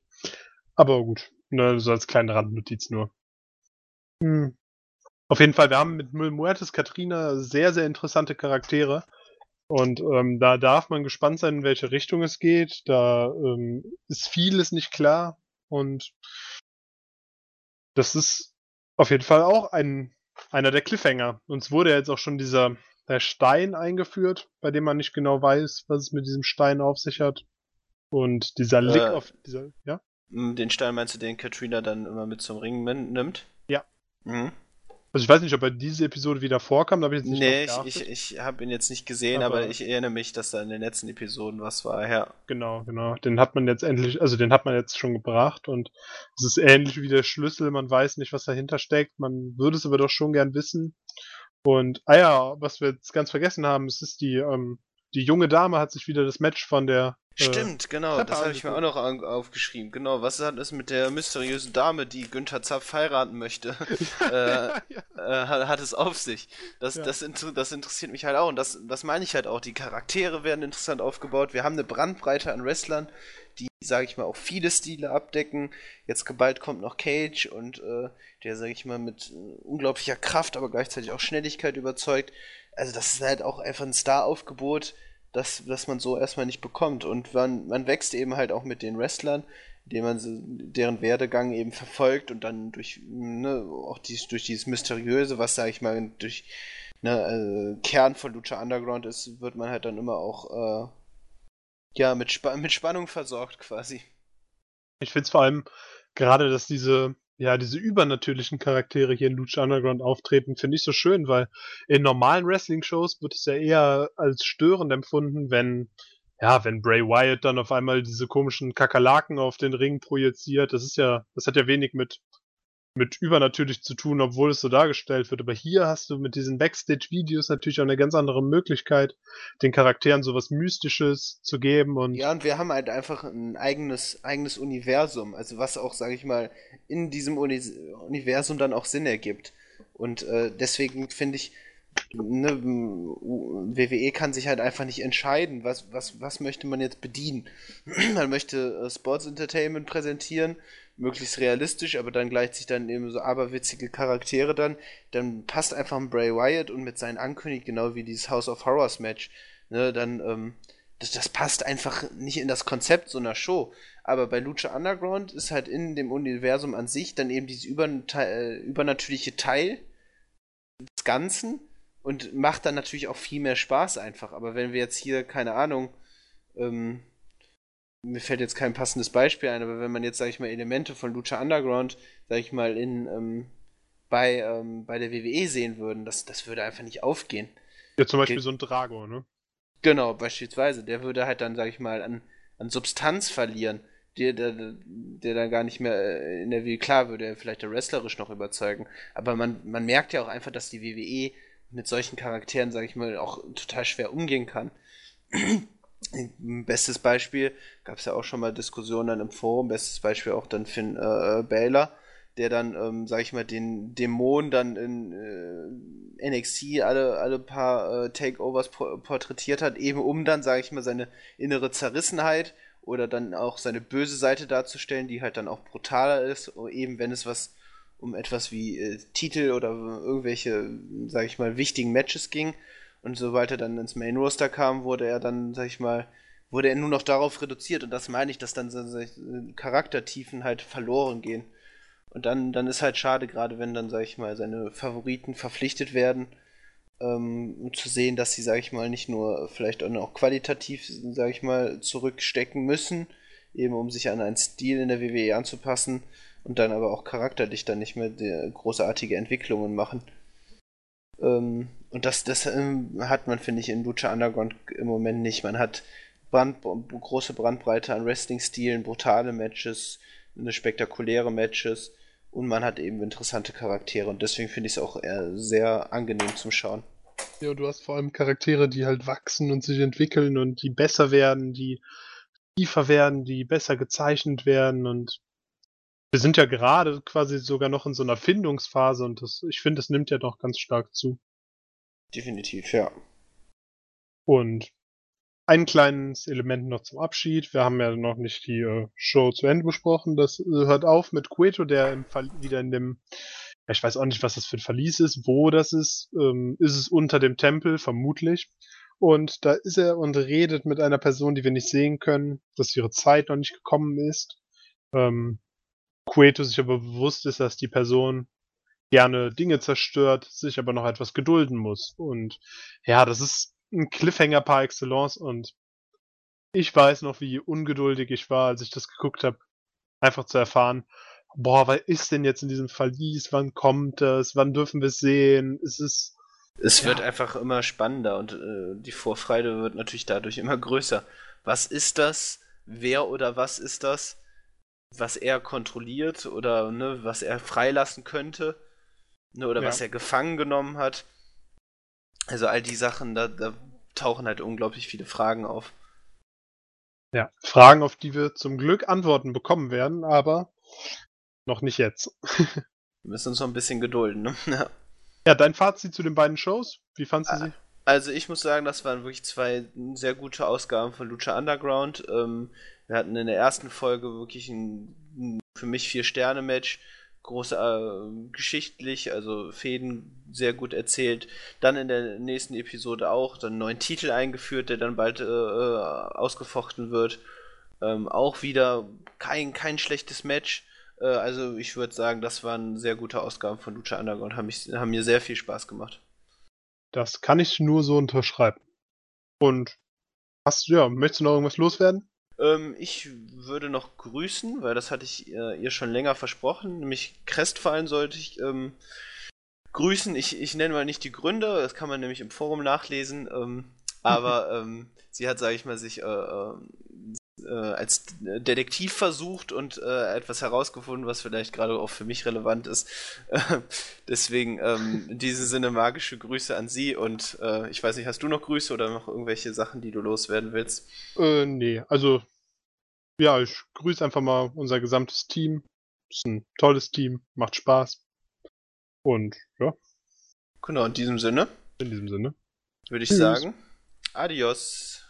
Aber gut, ne, so als kleine Randnotiz nur. Hm. Auf jeden Fall, wir haben mit Muertes Katrina sehr, sehr interessante Charaktere. Und ähm, da darf man gespannt sein, in welche Richtung es geht. Da ähm, ist vieles nicht klar. Und das ist auf jeden Fall auch ein, einer der Cliffhanger. Uns wurde ja jetzt auch schon dieser der Stein eingeführt, bei dem man nicht genau weiß, was es mit diesem Stein auf sich hat. Und dieser Lick äh, auf dieser, ja? Den Stein meinst du, den Katrina dann immer mit zum Ring nimmt? Ja. Mhm. Also ich weiß nicht, ob er diese Episode wieder vorkam, da habe ich jetzt nicht Nee, ich, ich, ich habe ihn jetzt nicht gesehen, aber, aber, ich erinnere mich, dass da in den letzten Episoden was war, ja. Genau, genau. Den hat man jetzt endlich, also den hat man jetzt schon gebracht und es ist ähnlich wie der Schlüssel, man weiß nicht, was dahinter steckt, man würde es aber doch schon gern wissen. Und, ah ja, was wir jetzt ganz vergessen haben, es ist die, ähm, die junge Dame hat sich wieder das Match von der äh, Stimmt, genau, Treppe das habe ich mir auch noch aufgeschrieben. Genau, was hat es mit der mysteriösen Dame, die Günther Zapf heiraten möchte, äh, ja. äh, hat es auf sich. Das, ja. das, das, interessiert mich halt auch und das, das meine ich halt auch. Die Charaktere werden interessant aufgebaut. Wir haben eine Brandbreite an Wrestlern, die, sage ich mal, auch viele Stile abdecken. Jetzt bald kommt noch Cage und äh, der, sage ich mal, mit unglaublicher Kraft, aber gleichzeitig auch Schnelligkeit überzeugt. Also das ist halt auch einfach ein Star-Aufgebot das, das man so erstmal nicht bekommt. Und man, man wächst eben halt auch mit den Wrestlern, indem man so, deren Werdegang eben verfolgt und dann durch, ne, auch dies, durch dieses Mysteriöse, was, sag ich mal, durch ne, äh, Kern von Lucha Underground ist, wird man halt dann immer auch, äh, ja, mit, Sp mit Spannung versorgt quasi. Ich finde es vor allem gerade, dass diese ja, diese übernatürlichen Charaktere hier in Lucha Underground auftreten, finde ich so schön, weil in normalen Wrestling-Shows wird es ja eher als störend empfunden, wenn, ja, wenn Bray Wyatt dann auf einmal diese komischen Kakerlaken auf den Ring projiziert. Das ist ja, das hat ja wenig mit, mit übernatürlich zu tun, obwohl es so dargestellt wird. Aber hier hast du mit diesen Backstage-Videos natürlich auch eine ganz andere Möglichkeit, den Charakteren sowas Mystisches zu geben. Und ja, und wir haben halt einfach ein eigenes, eigenes Universum, also was auch, sage ich mal, in diesem Uni Universum dann auch Sinn ergibt. Und äh, deswegen finde ich, ne, WWE kann sich halt einfach nicht entscheiden, was, was, was möchte man jetzt bedienen. man möchte äh, Sports Entertainment präsentieren möglichst realistisch, aber dann gleicht dann eben so aberwitzige Charaktere dann, dann passt einfach ein Bray Wyatt und mit seinen Ankündigungen, genau wie dieses House of Horrors Match, ne, dann, ähm, das, das passt einfach nicht in das Konzept so einer Show. Aber bei Lucha Underground ist halt in dem Universum an sich dann eben dieses äh, übernatürliche Teil des Ganzen und macht dann natürlich auch viel mehr Spaß einfach. Aber wenn wir jetzt hier, keine Ahnung, ähm, mir fällt jetzt kein passendes Beispiel ein, aber wenn man jetzt, sag ich mal, Elemente von Lucha Underground, sag ich mal, in, ähm, bei, ähm, bei der WWE sehen würden, das, das würde einfach nicht aufgehen. Ja, zum Beispiel Ge so ein Drago, ne? Genau, beispielsweise. Der würde halt dann, sag ich mal, an, an Substanz verlieren, der, der, der dann gar nicht mehr äh, in der WWE, klar würde er vielleicht wrestlerisch noch überzeugen, aber man, man merkt ja auch einfach, dass die WWE mit solchen Charakteren, sag ich mal, auch total schwer umgehen kann. Bestes Beispiel, gab es ja auch schon mal Diskussionen dann im Forum, bestes Beispiel auch dann Finn äh, Baylor, der dann, ähm, sag ich mal, den Dämon dann in äh, NXT alle, alle paar äh, Takeovers porträtiert hat, eben um dann, sag ich mal, seine innere Zerrissenheit oder dann auch seine böse Seite darzustellen, die halt dann auch brutaler ist, eben wenn es was um etwas wie äh, Titel oder irgendwelche, sag ich mal, wichtigen Matches ging. Und sobald er dann ins Main Roster kam, wurde er dann, sag ich mal, wurde er nur noch darauf reduziert. Und das meine ich, dass dann so, so Charaktertiefen halt verloren gehen. Und dann, dann ist halt schade, gerade wenn dann, sag ich mal, seine Favoriten verpflichtet werden, ähm, um zu sehen, dass sie, sag ich mal, nicht nur vielleicht auch qualitativ, sag ich mal, zurückstecken müssen, eben um sich an einen Stil in der WWE anzupassen und dann aber auch charakterlich dann nicht mehr großartige Entwicklungen machen. Ähm, und das, das ähm, hat man, finde ich, in Lucha Underground im Moment nicht. Man hat Brand, große Brandbreite an Wrestling-Stilen, brutale Matches, eine spektakuläre Matches und man hat eben interessante Charaktere und deswegen finde ich es auch sehr angenehm zum Schauen. Ja, du hast vor allem Charaktere, die halt wachsen und sich entwickeln und die besser werden, die tiefer werden, die besser gezeichnet werden und wir sind ja gerade quasi sogar noch in so einer Findungsphase und das, ich finde, es nimmt ja doch ganz stark zu. Definitiv, ja. Und ein kleines Element noch zum Abschied. Wir haben ja noch nicht die äh, Show zu Ende besprochen. Das äh, hört auf mit Cueto, der im Fall wieder in dem, ja, ich weiß auch nicht, was das für ein Verlies ist, wo das ist. Ähm, ist es unter dem Tempel, vermutlich. Und da ist er und redet mit einer Person, die wir nicht sehen können, dass ihre Zeit noch nicht gekommen ist. Ähm, Cueto sich aber bewusst ist, dass die Person gerne Dinge zerstört, sich aber noch etwas gedulden muss. Und ja, das ist ein Cliffhanger par excellence und ich weiß noch, wie ungeduldig ich war, als ich das geguckt habe, einfach zu erfahren, boah, was ist denn jetzt in diesem Verlies? Wann kommt das? Wann dürfen wir es sehen? Es ist. Es ja. wird einfach immer spannender und äh, die Vorfreude wird natürlich dadurch immer größer. Was ist das? Wer oder was ist das? Was er kontrolliert oder ne, was er freilassen könnte? Ne, oder ja. was er gefangen genommen hat. Also all die Sachen, da, da tauchen halt unglaublich viele Fragen auf. Ja, Fragen, auf die wir zum Glück Antworten bekommen werden, aber noch nicht jetzt. wir müssen uns noch ein bisschen gedulden, ne? Ja. ja, dein Fazit zu den beiden Shows? Wie fandest du sie? Also ich muss sagen, das waren wirklich zwei sehr gute Ausgaben von Lucha Underground. Ähm, wir hatten in der ersten Folge wirklich ein, für mich vier Sterne Match groß äh, geschichtlich, also Fäden sehr gut erzählt. Dann in der nächsten Episode auch dann einen neuen Titel eingeführt, der dann bald äh, äh, ausgefochten wird. Ähm, auch wieder kein, kein schlechtes Match. Äh, also ich würde sagen, das waren sehr gute Ausgaben von Lucha Underground, haben, mich, haben mir sehr viel Spaß gemacht. Das kann ich nur so unterschreiben. Und hast du, ja, möchtest du noch irgendwas loswerden? Ähm, ich würde noch grüßen, weil das hatte ich äh, ihr schon länger versprochen. Nämlich Crestfallen sollte ich ähm, grüßen. Ich, ich nenne mal nicht die Gründe, das kann man nämlich im Forum nachlesen. Ähm, aber ähm, sie hat, sage ich mal, sich äh, äh, äh, als Detektiv versucht und äh, etwas herausgefunden, was vielleicht gerade auch für mich relevant ist. deswegen ähm, in diesem Sinne magische Grüße an Sie und äh, ich weiß nicht, hast du noch Grüße oder noch irgendwelche Sachen, die du loswerden willst? Äh, nee, also ja, ich grüße einfach mal unser gesamtes Team. Ist ein tolles Team, macht Spaß. Und ja. Genau, in diesem Sinne. In diesem Sinne. Würde ich Tschüss. sagen. Adios.